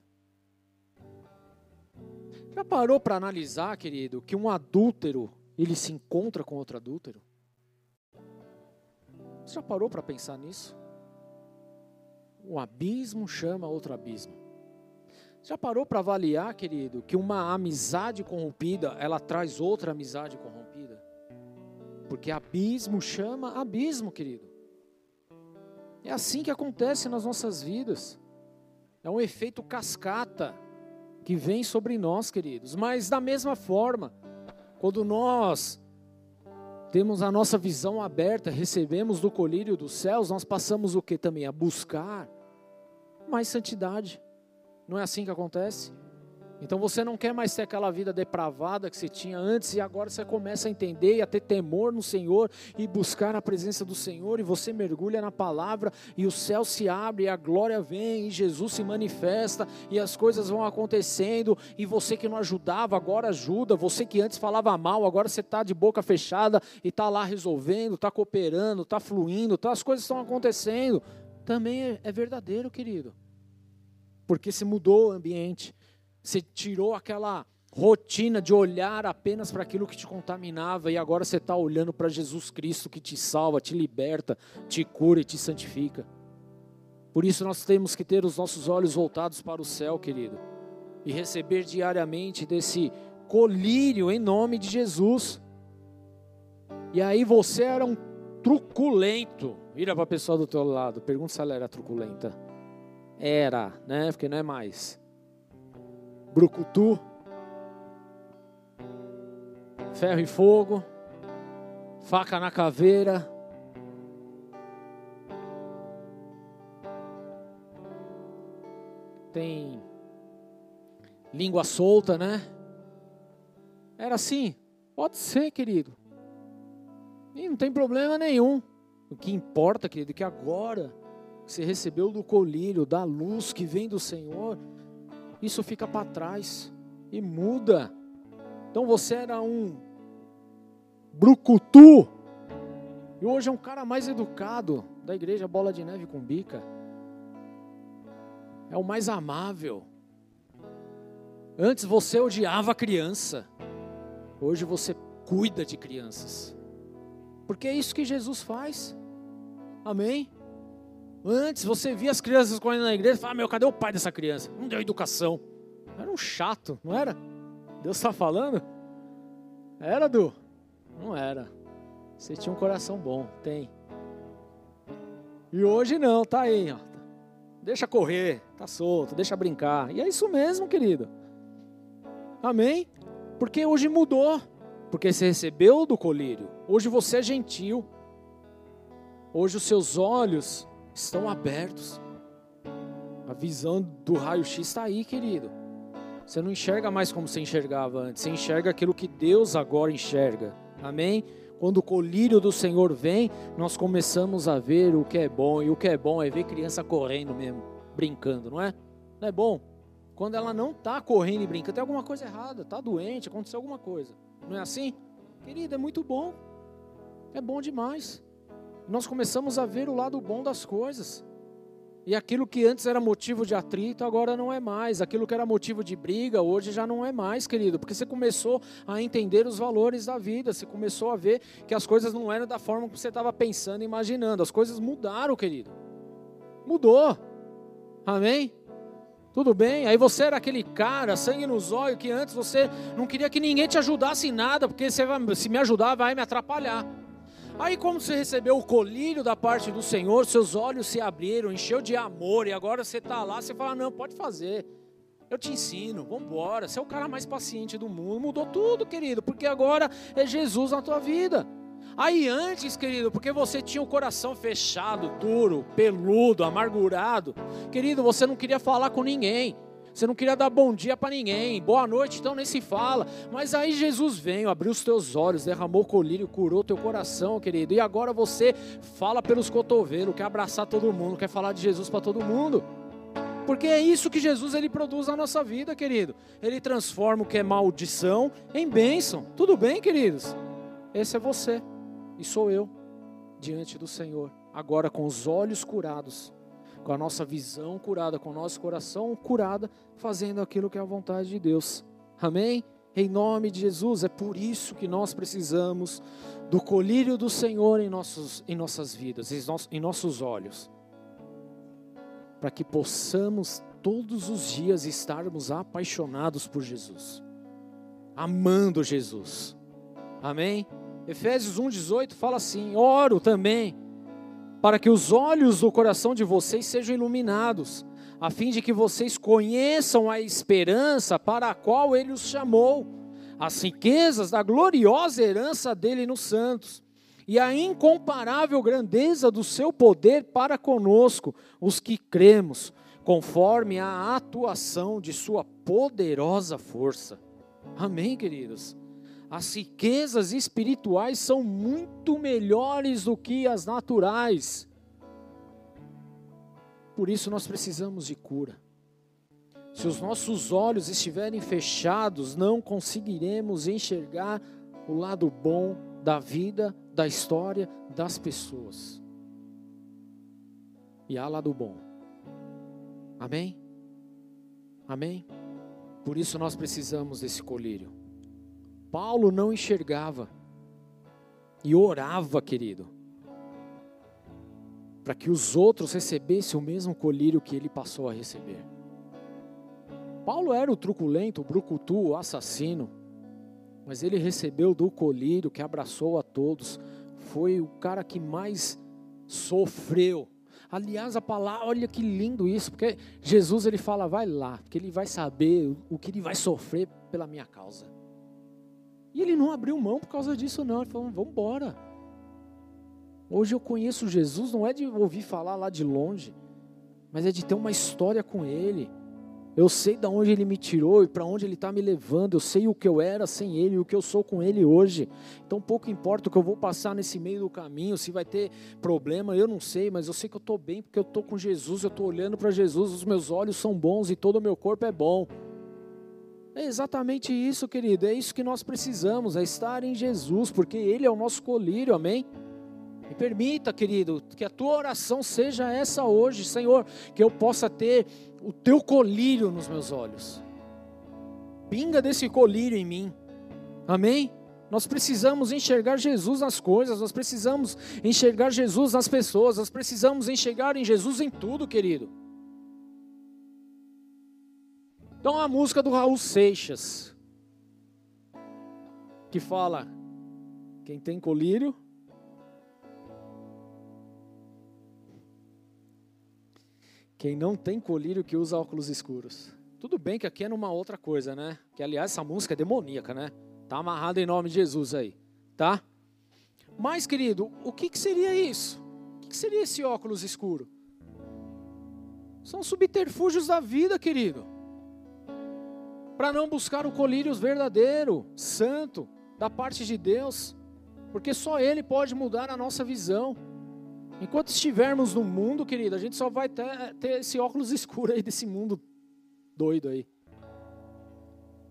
Já parou para analisar, querido, que um adúltero ele se encontra com outro adúltero? Você já parou para pensar nisso? Um abismo chama outro abismo. Já parou para avaliar, querido, que uma amizade corrompida, ela traz outra amizade corrompida? Porque abismo chama abismo, querido. É assim que acontece nas nossas vidas. É um efeito cascata que vem sobre nós, queridos. Mas da mesma forma, quando nós temos a nossa visão aberta, recebemos do colírio dos céus, nós passamos o que também? A buscar mais santidade. Não é assim que acontece? Então você não quer mais ter aquela vida depravada que você tinha antes e agora você começa a entender e a ter temor no Senhor e buscar a presença do Senhor e você mergulha na palavra e o céu se abre e a glória vem e Jesus se manifesta e as coisas vão acontecendo e você que não ajudava agora ajuda, você que antes falava mal agora você está de boca fechada e está lá resolvendo, está cooperando, está fluindo, tá, as coisas estão acontecendo. Também é, é verdadeiro, querido. porque você mudou o ambiente. Você tirou aquela rotina de olhar apenas para aquilo que te contaminava e agora você está olhando para Jesus Cristo que te salva, te liberta, te cura e te santifica. Por isso nós temos que ter os nossos olhos voltados para o céu, querido, e receber diariamente desse colírio em nome de Jesus. E aí você era um truculento. Vira para a pessoa do teu lado, pergunta se ela era truculenta. Era, né? Porque não é mais. Brucutu, ferro e fogo, faca na caveira. Tem língua solta, né? Era assim. Pode ser, querido. E não tem problema nenhum. O que importa, querido, é que agora você recebeu do colírio, da luz que vem do Senhor, isso fica para trás e muda. Então você era um brucutu e hoje é um cara mais educado da igreja Bola de Neve com Bica. É o mais amável. Antes você odiava criança. Hoje você cuida de crianças. Porque é isso que Jesus faz. Amém? Antes você via as crianças correndo na igreja e falava, meu, cadê o pai dessa criança? Não deu educação. Era um chato, não era? Deus está falando? Era, Du? Não era. Você tinha um coração bom, tem. E hoje não, tá aí, ó. Deixa correr, tá solto, deixa brincar. E é isso mesmo, querido. Amém? Porque hoje mudou. Porque você recebeu do colírio. Hoje você é gentil. Hoje os seus olhos estão abertos. A visão do raio-x está aí, querido. Você não enxerga mais como você enxergava antes. Você enxerga aquilo que Deus agora enxerga. Amém? Quando o colírio do Senhor vem, nós começamos a ver o que é bom. E o que é bom é ver criança correndo mesmo, brincando, não é? Não é bom? Quando ela não está correndo e brincando, tem alguma coisa errada, está doente, aconteceu alguma coisa. Não é assim? Querido, é muito bom. É bom demais nós começamos a ver o lado bom das coisas. E aquilo que antes era motivo de atrito, agora não é mais. Aquilo que era motivo de briga, hoje já não é mais, querido. Porque você começou a entender os valores da vida. Você começou a ver que as coisas não eram da forma que você estava pensando e imaginando. As coisas mudaram, querido. Mudou. Amém? Tudo bem? Aí você era aquele cara, sangue nos olhos, que antes você não queria que ninguém te ajudasse em nada, porque você vai, se me ajudar, vai me atrapalhar. Aí, como você recebeu o colírio da parte do Senhor, seus olhos se abriram, encheu de amor, e agora você está lá, você fala: Não, pode fazer, eu te ensino, vamos embora. Você é o cara mais paciente do mundo, mudou tudo, querido, porque agora é Jesus na tua vida. Aí antes, querido, porque você tinha o coração fechado, duro, peludo, amargurado, querido, você não queria falar com ninguém. Você não queria dar bom dia para ninguém, boa noite, então nem se fala. Mas aí Jesus veio, abriu os teus olhos, derramou colírio, curou teu coração, querido. E agora você fala pelos cotovelos, quer abraçar todo mundo, quer falar de Jesus para todo mundo. Porque é isso que Jesus ele produz na nossa vida, querido. Ele transforma o que é maldição em bênção. Tudo bem, queridos? Esse é você e sou eu diante do Senhor, agora com os olhos curados com a nossa visão curada, com o nosso coração curada, fazendo aquilo que é a vontade de Deus. Amém? Em nome de Jesus, é por isso que nós precisamos do colírio do Senhor em, nossos, em nossas vidas, em, nossos, em nossos olhos, para que possamos todos os dias estarmos apaixonados por Jesus, amando Jesus. Amém? Efésios 1,18 fala assim: oro também para que os olhos do coração de vocês sejam iluminados, a fim de que vocês conheçam a esperança para a qual ele os chamou, as riquezas da gloriosa herança dele nos santos, e a incomparável grandeza do seu poder para conosco, os que cremos, conforme a atuação de sua poderosa força. Amém, queridos? As riquezas espirituais são muito melhores do que as naturais. Por isso nós precisamos de cura. Se os nossos olhos estiverem fechados, não conseguiremos enxergar o lado bom da vida, da história, das pessoas. E há lado bom. Amém? Amém? Por isso nós precisamos desse colírio. Paulo não enxergava e orava, querido, para que os outros recebessem o mesmo colírio que ele passou a receber. Paulo era o truculento, o brucutu, o assassino, mas ele recebeu do colírio que abraçou a todos. Foi o cara que mais sofreu. Aliás, a palavra, olha que lindo isso, porque Jesus ele fala, vai lá, porque ele vai saber o que ele vai sofrer pela minha causa. E ele não abriu mão por causa disso, não. Ele falou: vamos embora. Hoje eu conheço Jesus, não é de ouvir falar lá de longe, mas é de ter uma história com Ele. Eu sei de onde Ele me tirou e para onde Ele está me levando. Eu sei o que eu era sem Ele e o que eu sou com Ele hoje. Então pouco importa o que eu vou passar nesse meio do caminho, se vai ter problema, eu não sei, mas eu sei que eu estou bem porque eu estou com Jesus, eu estou olhando para Jesus, os meus olhos são bons e todo o meu corpo é bom. É exatamente isso, querido. É isso que nós precisamos, é estar em Jesus, porque Ele é o nosso colírio, amém? Me permita, querido, que a tua oração seja essa hoje, Senhor, que eu possa ter o teu colírio nos meus olhos. Pinga desse colírio em mim, amém? Nós precisamos enxergar Jesus nas coisas, nós precisamos enxergar Jesus nas pessoas, nós precisamos enxergar em Jesus em tudo, querido. Então a música do Raul Seixas, que fala: quem tem colírio, quem não tem colírio que usa óculos escuros. Tudo bem que aqui é numa outra coisa, né? Que aliás essa música é demoníaca, né? Tá amarrado em nome de Jesus aí, tá? Mas, querido, o que, que seria isso? O que, que seria esse óculos escuro? São subterfúgios da vida, querido para não buscar o colírio verdadeiro, santo, da parte de Deus, porque só Ele pode mudar a nossa visão. Enquanto estivermos no mundo, querido, a gente só vai ter, ter esse óculos escuro aí desse mundo doido aí,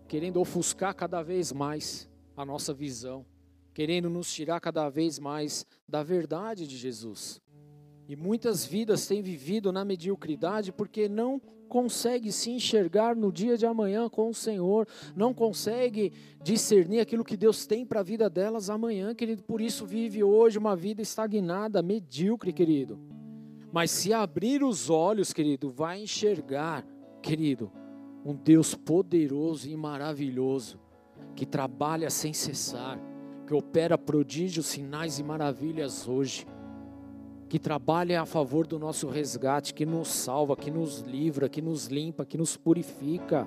querendo ofuscar cada vez mais a nossa visão, querendo nos tirar cada vez mais da verdade de Jesus. E muitas vidas têm vivido na mediocridade porque não consegue se enxergar no dia de amanhã com o Senhor, não consegue discernir aquilo que Deus tem para a vida delas amanhã, querido. Por isso vive hoje uma vida estagnada, medíocre, querido. Mas se abrir os olhos, querido, vai enxergar, querido, um Deus poderoso e maravilhoso, que trabalha sem cessar, que opera prodígios, sinais e maravilhas hoje que trabalha a favor do nosso resgate, que nos salva, que nos livra, que nos limpa, que nos purifica.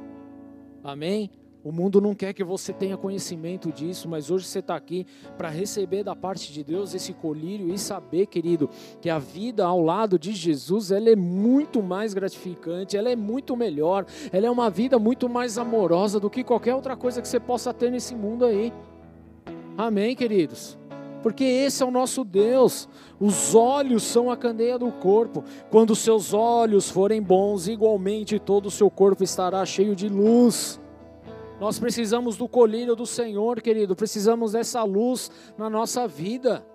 Amém? O mundo não quer que você tenha conhecimento disso, mas hoje você está aqui para receber da parte de Deus esse colírio e saber, querido, que a vida ao lado de Jesus ela é muito mais gratificante, ela é muito melhor, ela é uma vida muito mais amorosa do que qualquer outra coisa que você possa ter nesse mundo aí. Amém, queridos? Porque esse é o nosso Deus. Os olhos são a candeia do corpo. Quando seus olhos forem bons, igualmente todo o seu corpo estará cheio de luz. Nós precisamos do colírio do Senhor, querido. Precisamos dessa luz na nossa vida.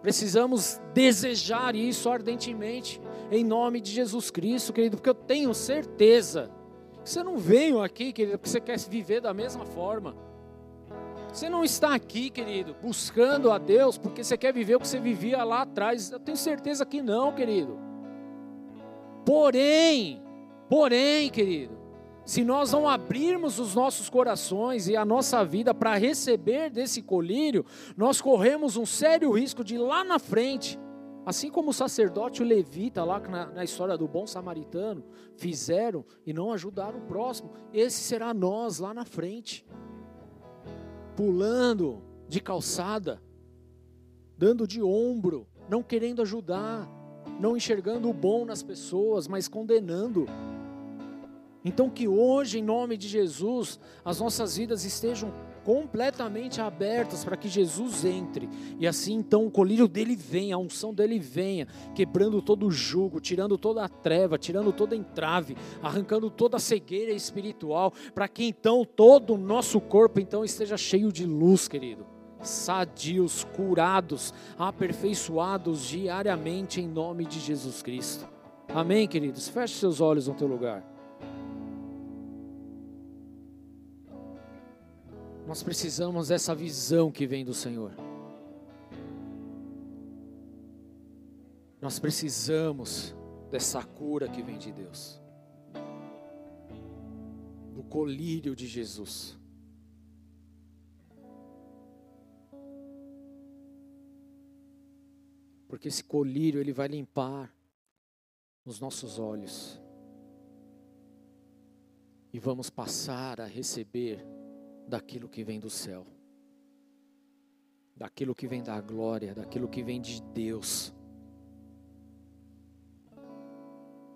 Precisamos desejar isso ardentemente, em nome de Jesus Cristo, querido, porque eu tenho certeza que você não veio aqui, querido, porque você quer viver da mesma forma. Você não está aqui, querido, buscando a Deus porque você quer viver o que você vivia lá atrás. Eu tenho certeza que não, querido. Porém, porém, querido, se nós não abrirmos os nossos corações e a nossa vida para receber desse colírio, nós corremos um sério risco de lá na frente, assim como o sacerdote o levita lá na, na história do bom samaritano fizeram e não ajudaram o próximo, esse será nós lá na frente pulando de calçada, dando de ombro, não querendo ajudar, não enxergando o bom nas pessoas, mas condenando. Então, que hoje, em nome de Jesus, as nossas vidas estejam completamente abertas para que Jesus entre. E assim então o colírio dele venha, a unção dele venha, quebrando todo o jugo, tirando toda a treva, tirando toda a entrave, arrancando toda a cegueira espiritual, para que então todo o nosso corpo então esteja cheio de luz, querido. Sadios, curados, aperfeiçoados diariamente em nome de Jesus Cristo. Amém, queridos. Feche seus olhos no teu lugar. Nós precisamos dessa visão que vem do Senhor. Nós precisamos dessa cura que vem de Deus, do colírio de Jesus. Porque esse colírio ele vai limpar os nossos olhos. E vamos passar a receber daquilo que vem do céu. Daquilo que vem da glória, daquilo que vem de Deus.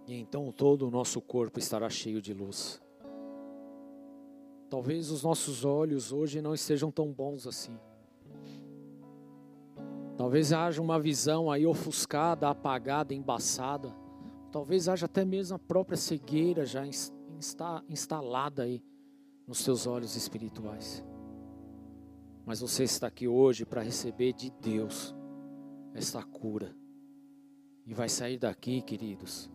E então todo o nosso corpo estará cheio de luz. Talvez os nossos olhos hoje não estejam tão bons assim. Talvez haja uma visão aí ofuscada, apagada, embaçada. Talvez haja até mesmo a própria cegueira já insta instalada aí nos seus olhos espirituais. Mas você está aqui hoje para receber de Deus esta cura. E vai sair daqui, queridos,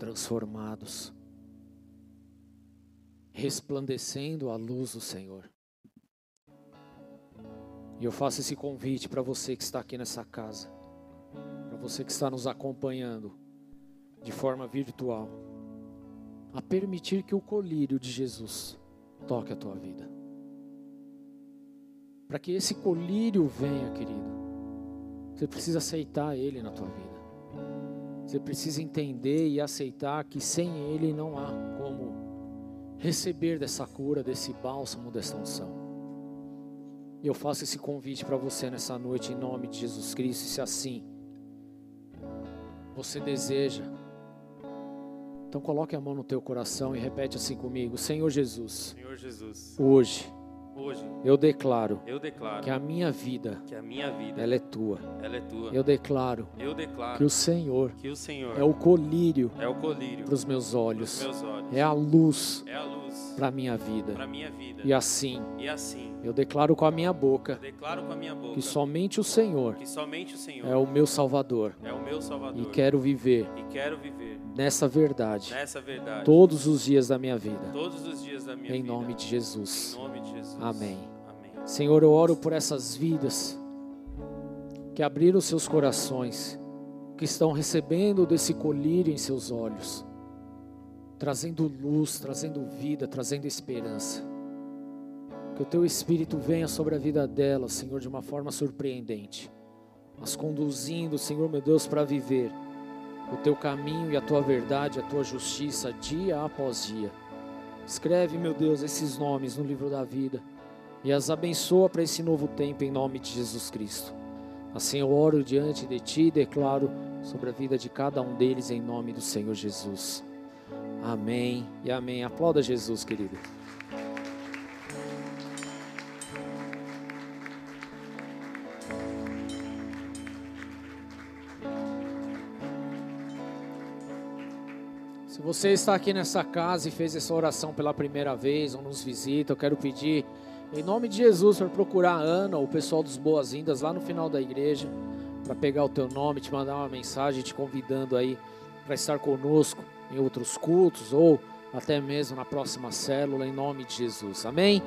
transformados, resplandecendo a luz do Senhor. E eu faço esse convite para você que está aqui nessa casa, para você que está nos acompanhando de forma virtual, a permitir que o colírio de Jesus toque a tua vida. Para que esse colírio venha, querido, você precisa aceitar ele na tua vida. Você precisa entender e aceitar que sem ele não há como receber dessa cura, desse bálsamo, dessa unção. E eu faço esse convite para você nessa noite em nome de Jesus Cristo. E se assim você deseja, então coloque a mão no teu coração e repete assim comigo: Senhor Jesus. Senhor Jesus. Hoje Hoje eu declaro, eu declaro que a minha vida, que a minha vida ela é tua. Ela é tua. Eu declaro, eu declaro que o Senhor, que o Senhor é o colírio, é o colírio para os meus olhos, meus olhos. É a luz, é a luz para a minha vida. Para minha vida. E assim, e assim, eu declaro com a minha boca, declaro com a minha boca que somente o Senhor, que somente o Senhor é o meu Salvador. É o meu Salvador. E quero viver, e quero viver nessa verdade, nessa verdade, todos os dias da minha vida. Todos os dias da minha em vida. Nome de Jesus. Em nome de Jesus. Amém. Senhor, eu oro por essas vidas que abriram seus corações, que estão recebendo desse colírio em seus olhos, trazendo luz, trazendo vida, trazendo esperança. Que o teu Espírito venha sobre a vida delas, Senhor, de uma forma surpreendente, as conduzindo, Senhor meu Deus, para viver o teu caminho e a tua verdade, a tua justiça, dia após dia. Escreve, meu Deus, esses nomes no livro da vida e as abençoa para esse novo tempo em nome de Jesus Cristo. Assim eu oro diante de ti e declaro sobre a vida de cada um deles em nome do Senhor Jesus. Amém e amém. Aplauda Jesus, querido. Você está aqui nessa casa e fez essa oração pela primeira vez ou nos visita, eu quero pedir em nome de Jesus, para procurar a Ana, o pessoal dos Boas-Vindas, lá no final da igreja, para pegar o teu nome, te mandar uma mensagem, te convidando aí para estar conosco em outros cultos ou até mesmo na próxima célula, em nome de Jesus. Amém?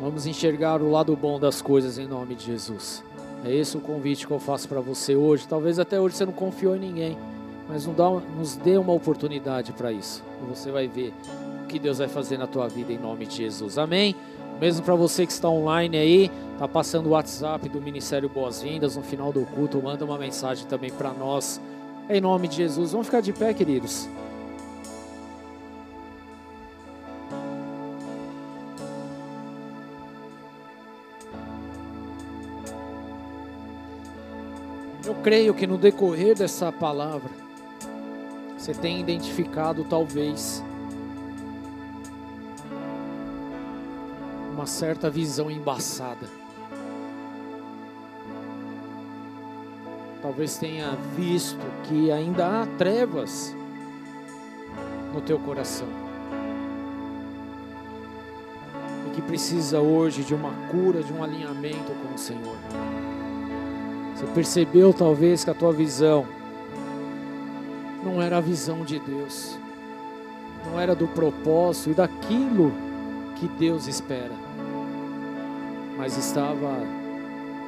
Vamos enxergar o lado bom das coisas em nome de Jesus. É esse o convite que eu faço para você hoje. Talvez até hoje você não confiou em ninguém, mas nos dê uma oportunidade para isso. Você vai ver o que Deus vai fazer na tua vida em nome de Jesus. Amém? Mesmo para você que está online aí, tá passando o WhatsApp do Ministério Boas-Vindas no final do culto, manda uma mensagem também para nós. Em nome de Jesus, vamos ficar de pé, queridos. Eu creio que no decorrer dessa palavra, você tem identificado talvez uma certa visão embaçada. Talvez tenha visto que ainda há trevas no teu coração. E que precisa hoje de uma cura, de um alinhamento com o Senhor. Você percebeu talvez que a tua visão não era a visão de Deus, não era do propósito e daquilo que Deus espera. mas estava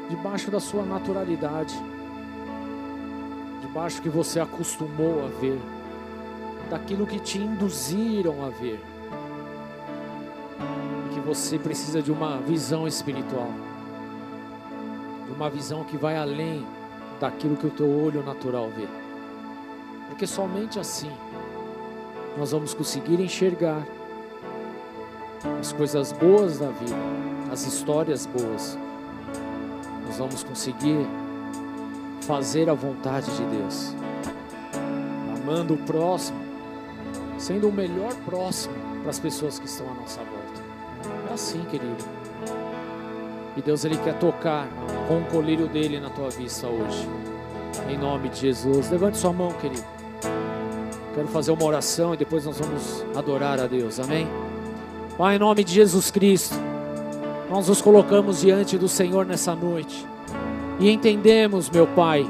debaixo da sua naturalidade, debaixo que você acostumou a ver, daquilo que te induziram a ver. E que você precisa de uma visão espiritual, de uma visão que vai além daquilo que o teu olho natural vê. Porque somente assim nós vamos conseguir enxergar as coisas boas da vida, as histórias boas. Nós vamos conseguir fazer a vontade de Deus, amando o próximo, sendo o melhor próximo para as pessoas que estão à nossa volta. É assim, querido. E Deus ele quer tocar com o colírio dele na tua vista hoje. Em nome de Jesus. Levante sua mão, querido. Quero fazer uma oração e depois nós vamos adorar a Deus. Amém? Pai, em nome de Jesus Cristo, nós nos colocamos diante do Senhor nessa noite e entendemos, meu Pai,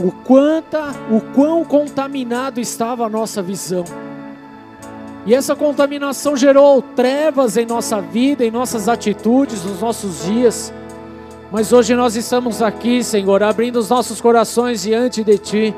o quanta, o quão contaminado estava a nossa visão. E essa contaminação gerou trevas em nossa vida, em nossas atitudes, nos nossos dias. Mas hoje nós estamos aqui, Senhor, abrindo os nossos corações diante de Ti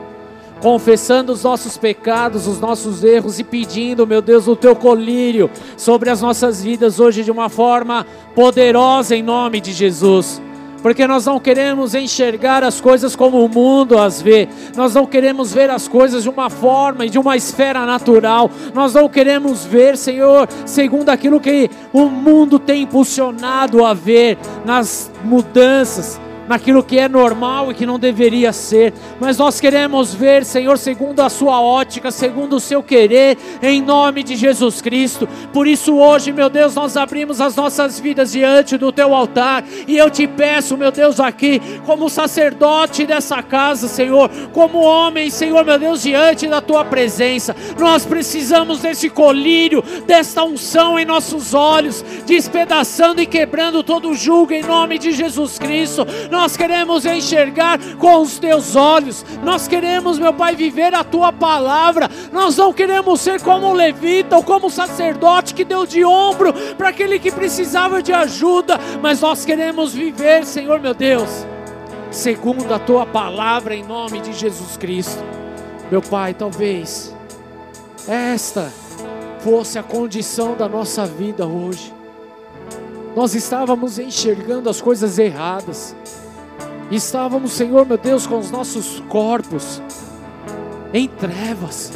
confessando os nossos pecados, os nossos erros e pedindo, meu Deus, o teu colírio sobre as nossas vidas hoje de uma forma poderosa em nome de Jesus. Porque nós não queremos enxergar as coisas como o mundo as vê, nós não queremos ver as coisas de uma forma e de uma esfera natural, nós não queremos ver, Senhor, segundo aquilo que o mundo tem impulsionado a ver nas mudanças, naquilo que é normal e que não deveria ser, mas nós queremos ver, Senhor, segundo a Sua ótica, segundo o Seu querer, em nome de Jesus Cristo. Por isso, hoje, meu Deus, nós abrimos as nossas vidas diante do Teu altar. E eu te peço, meu Deus, aqui, como sacerdote dessa casa, Senhor, como homem, Senhor, meu Deus, diante da Tua presença, nós precisamos desse colírio, desta unção em nossos olhos, despedaçando e quebrando todo o julgo em nome de Jesus Cristo nós queremos enxergar com os teus olhos, nós queremos, meu Pai, viver a tua palavra, nós não queremos ser como o levita ou como o sacerdote que deu de ombro para aquele que precisava de ajuda, mas nós queremos viver, Senhor meu Deus, segundo a tua palavra, em nome de Jesus Cristo. Meu Pai, talvez esta fosse a condição da nossa vida hoje. Nós estávamos enxergando as coisas erradas. Estávamos, Senhor meu Deus, com os nossos corpos em trevas.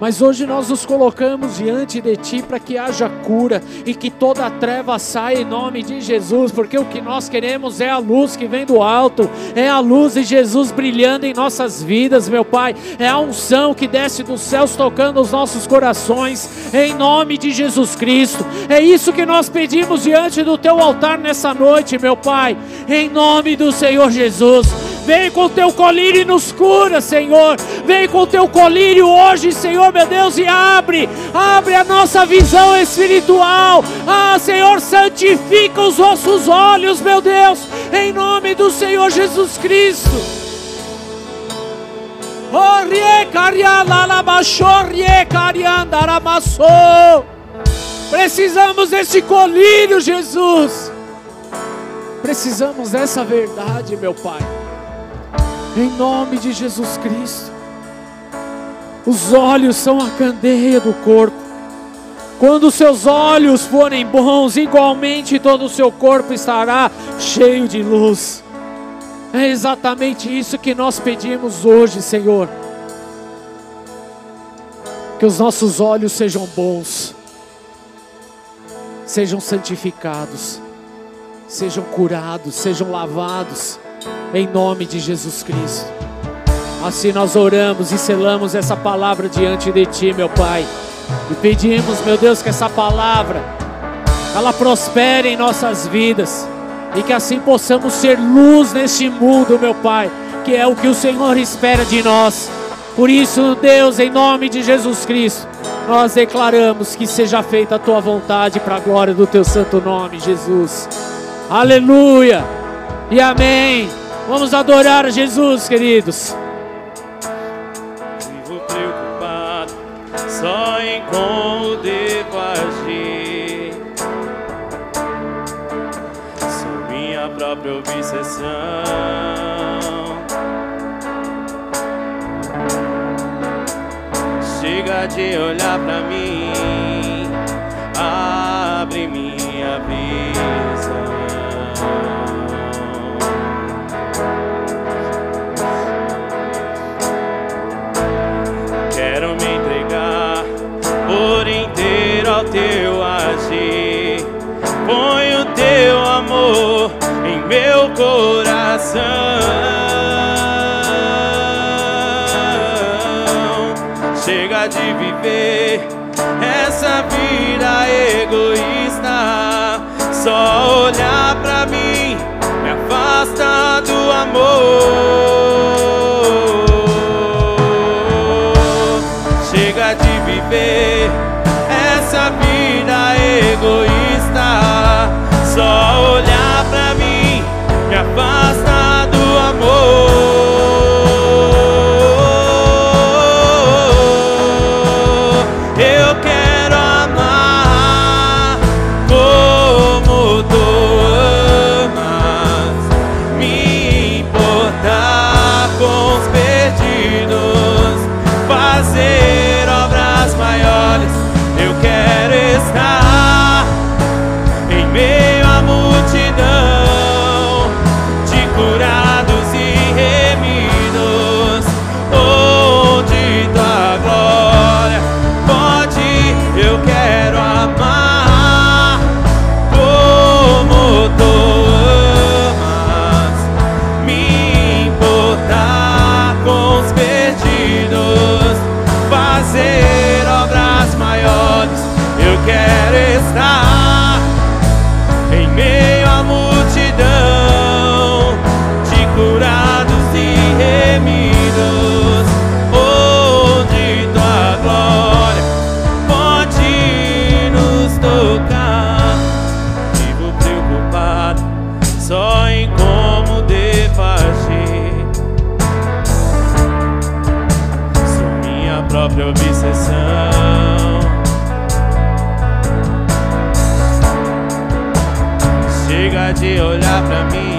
Mas hoje nós nos colocamos diante de Ti para que haja cura e que toda a treva saia em nome de Jesus, porque o que nós queremos é a luz que vem do alto, é a luz de Jesus brilhando em nossas vidas, meu Pai, é a unção que desce dos céus tocando os nossos corações, em nome de Jesus Cristo. É isso que nós pedimos diante do Teu altar nessa noite, meu Pai, em nome do Senhor Jesus. Vem com o teu colírio e nos cura, Senhor. Vem com o teu colírio hoje, Senhor, meu Deus, e abre, abre a nossa visão espiritual. Ah, Senhor, santifica os nossos olhos, meu Deus, em nome do Senhor Jesus Cristo. Precisamos desse colírio, Jesus. Precisamos dessa verdade, meu Pai em nome de Jesus Cristo. Os olhos são a candeia do corpo. Quando seus olhos forem bons, igualmente todo o seu corpo estará cheio de luz. É exatamente isso que nós pedimos hoje, Senhor. Que os nossos olhos sejam bons, sejam santificados, sejam curados, sejam lavados em nome de Jesus Cristo. Assim nós oramos e selamos essa palavra diante de Ti, meu Pai. E pedimos, meu Deus, que essa palavra ela prospere em nossas vidas e que assim possamos ser luz neste mundo, meu Pai, que é o que o Senhor espera de nós. Por isso, Deus, em nome de Jesus Cristo, nós declaramos que seja feita a tua vontade para a glória do teu santo nome, Jesus. Aleluia e amém. Vamos adorar a Jesus, queridos. Vivo preocupado só em como devo agir. própria obsessão. Chega de olhar pra mim, abre minha visão. Coração. Chega de viver essa vida egoísta. Só olhar pra mim me afasta do amor. Chega de viver essa vida egoísta. Só olhar própria obsessão. Chega de olhar pra mim,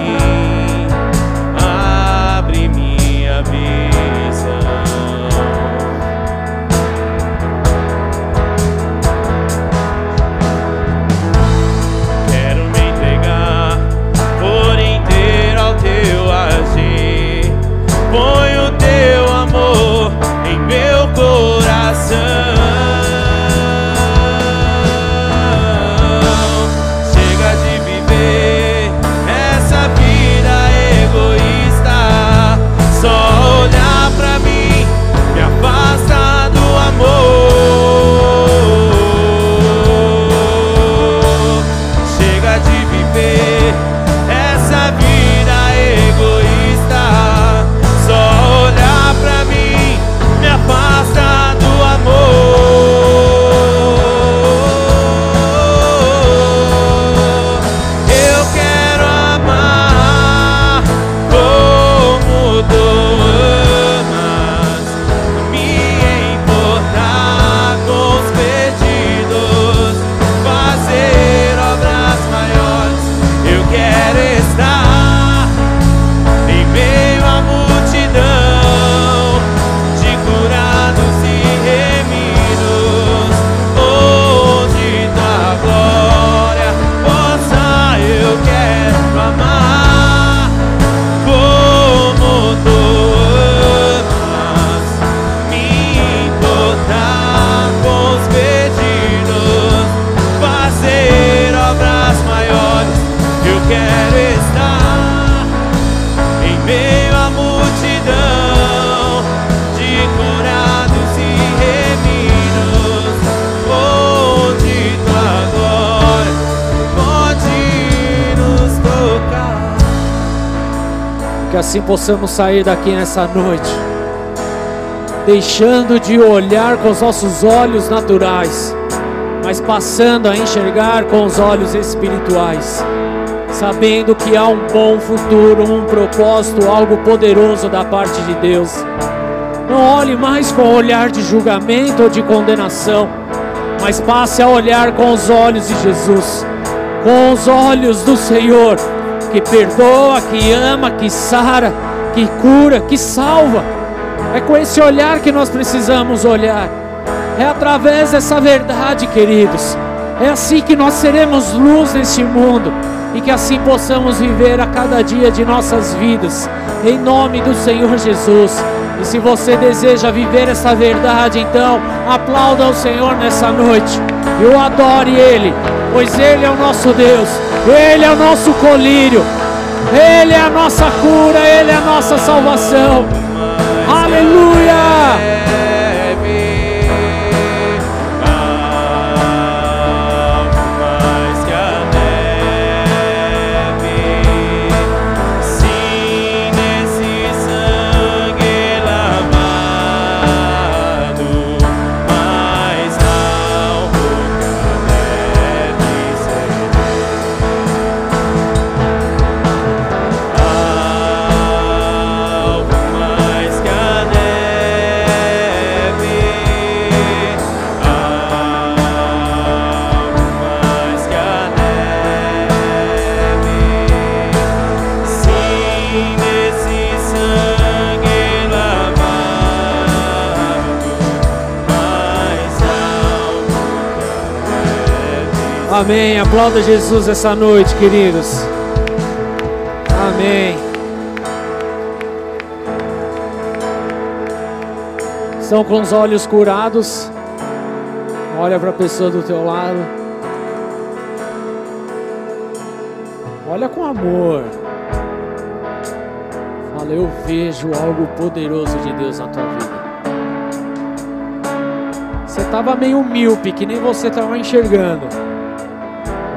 assim possamos sair daqui nessa noite, deixando de olhar com os nossos olhos naturais, mas passando a enxergar com os olhos espirituais, sabendo que há um bom futuro, um propósito, algo poderoso da parte de Deus. Não olhe mais com olhar de julgamento ou de condenação, mas passe a olhar com os olhos de Jesus, com os olhos do Senhor, que perdoa, que ama, que sara, que cura, que salva. É com esse olhar que nós precisamos olhar. É através dessa verdade, queridos. É assim que nós seremos luz neste mundo e que assim possamos viver a cada dia de nossas vidas, em nome do Senhor Jesus. E se você deseja viver essa verdade, então aplauda o Senhor nessa noite e adore Ele, pois Ele é o nosso Deus, Ele é o nosso colírio, Ele é a nossa cura, Ele é a nossa salvação. Aleluia! Amém. Aplauda Jesus essa noite, queridos. Amém. Estão com os olhos curados. Olha para a pessoa do teu lado. Olha com amor. Fala, eu vejo algo poderoso de Deus na tua vida. Você estava meio míope, que nem você estava enxergando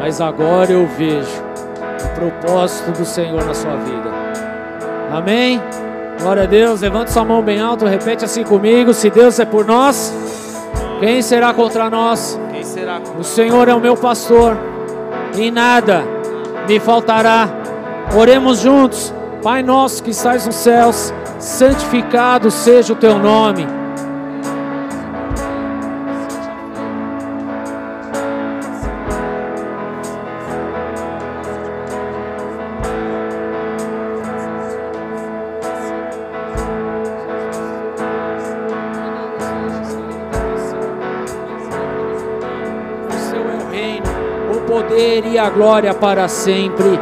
mas agora eu vejo o propósito do Senhor na sua vida. Amém? Glória a Deus. Levante sua mão bem alto, repete assim comigo: Se Deus é por nós, quem será contra nós? Quem será? O Senhor é o meu pastor, e nada me faltará. Oremos juntos. Pai nosso que estás nos céus, santificado seja o teu nome glória para sempre.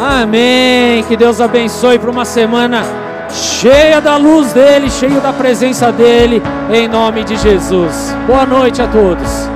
Amém. Que Deus abençoe para uma semana cheia da luz dele, cheio da presença dele, em nome de Jesus. Boa noite a todos.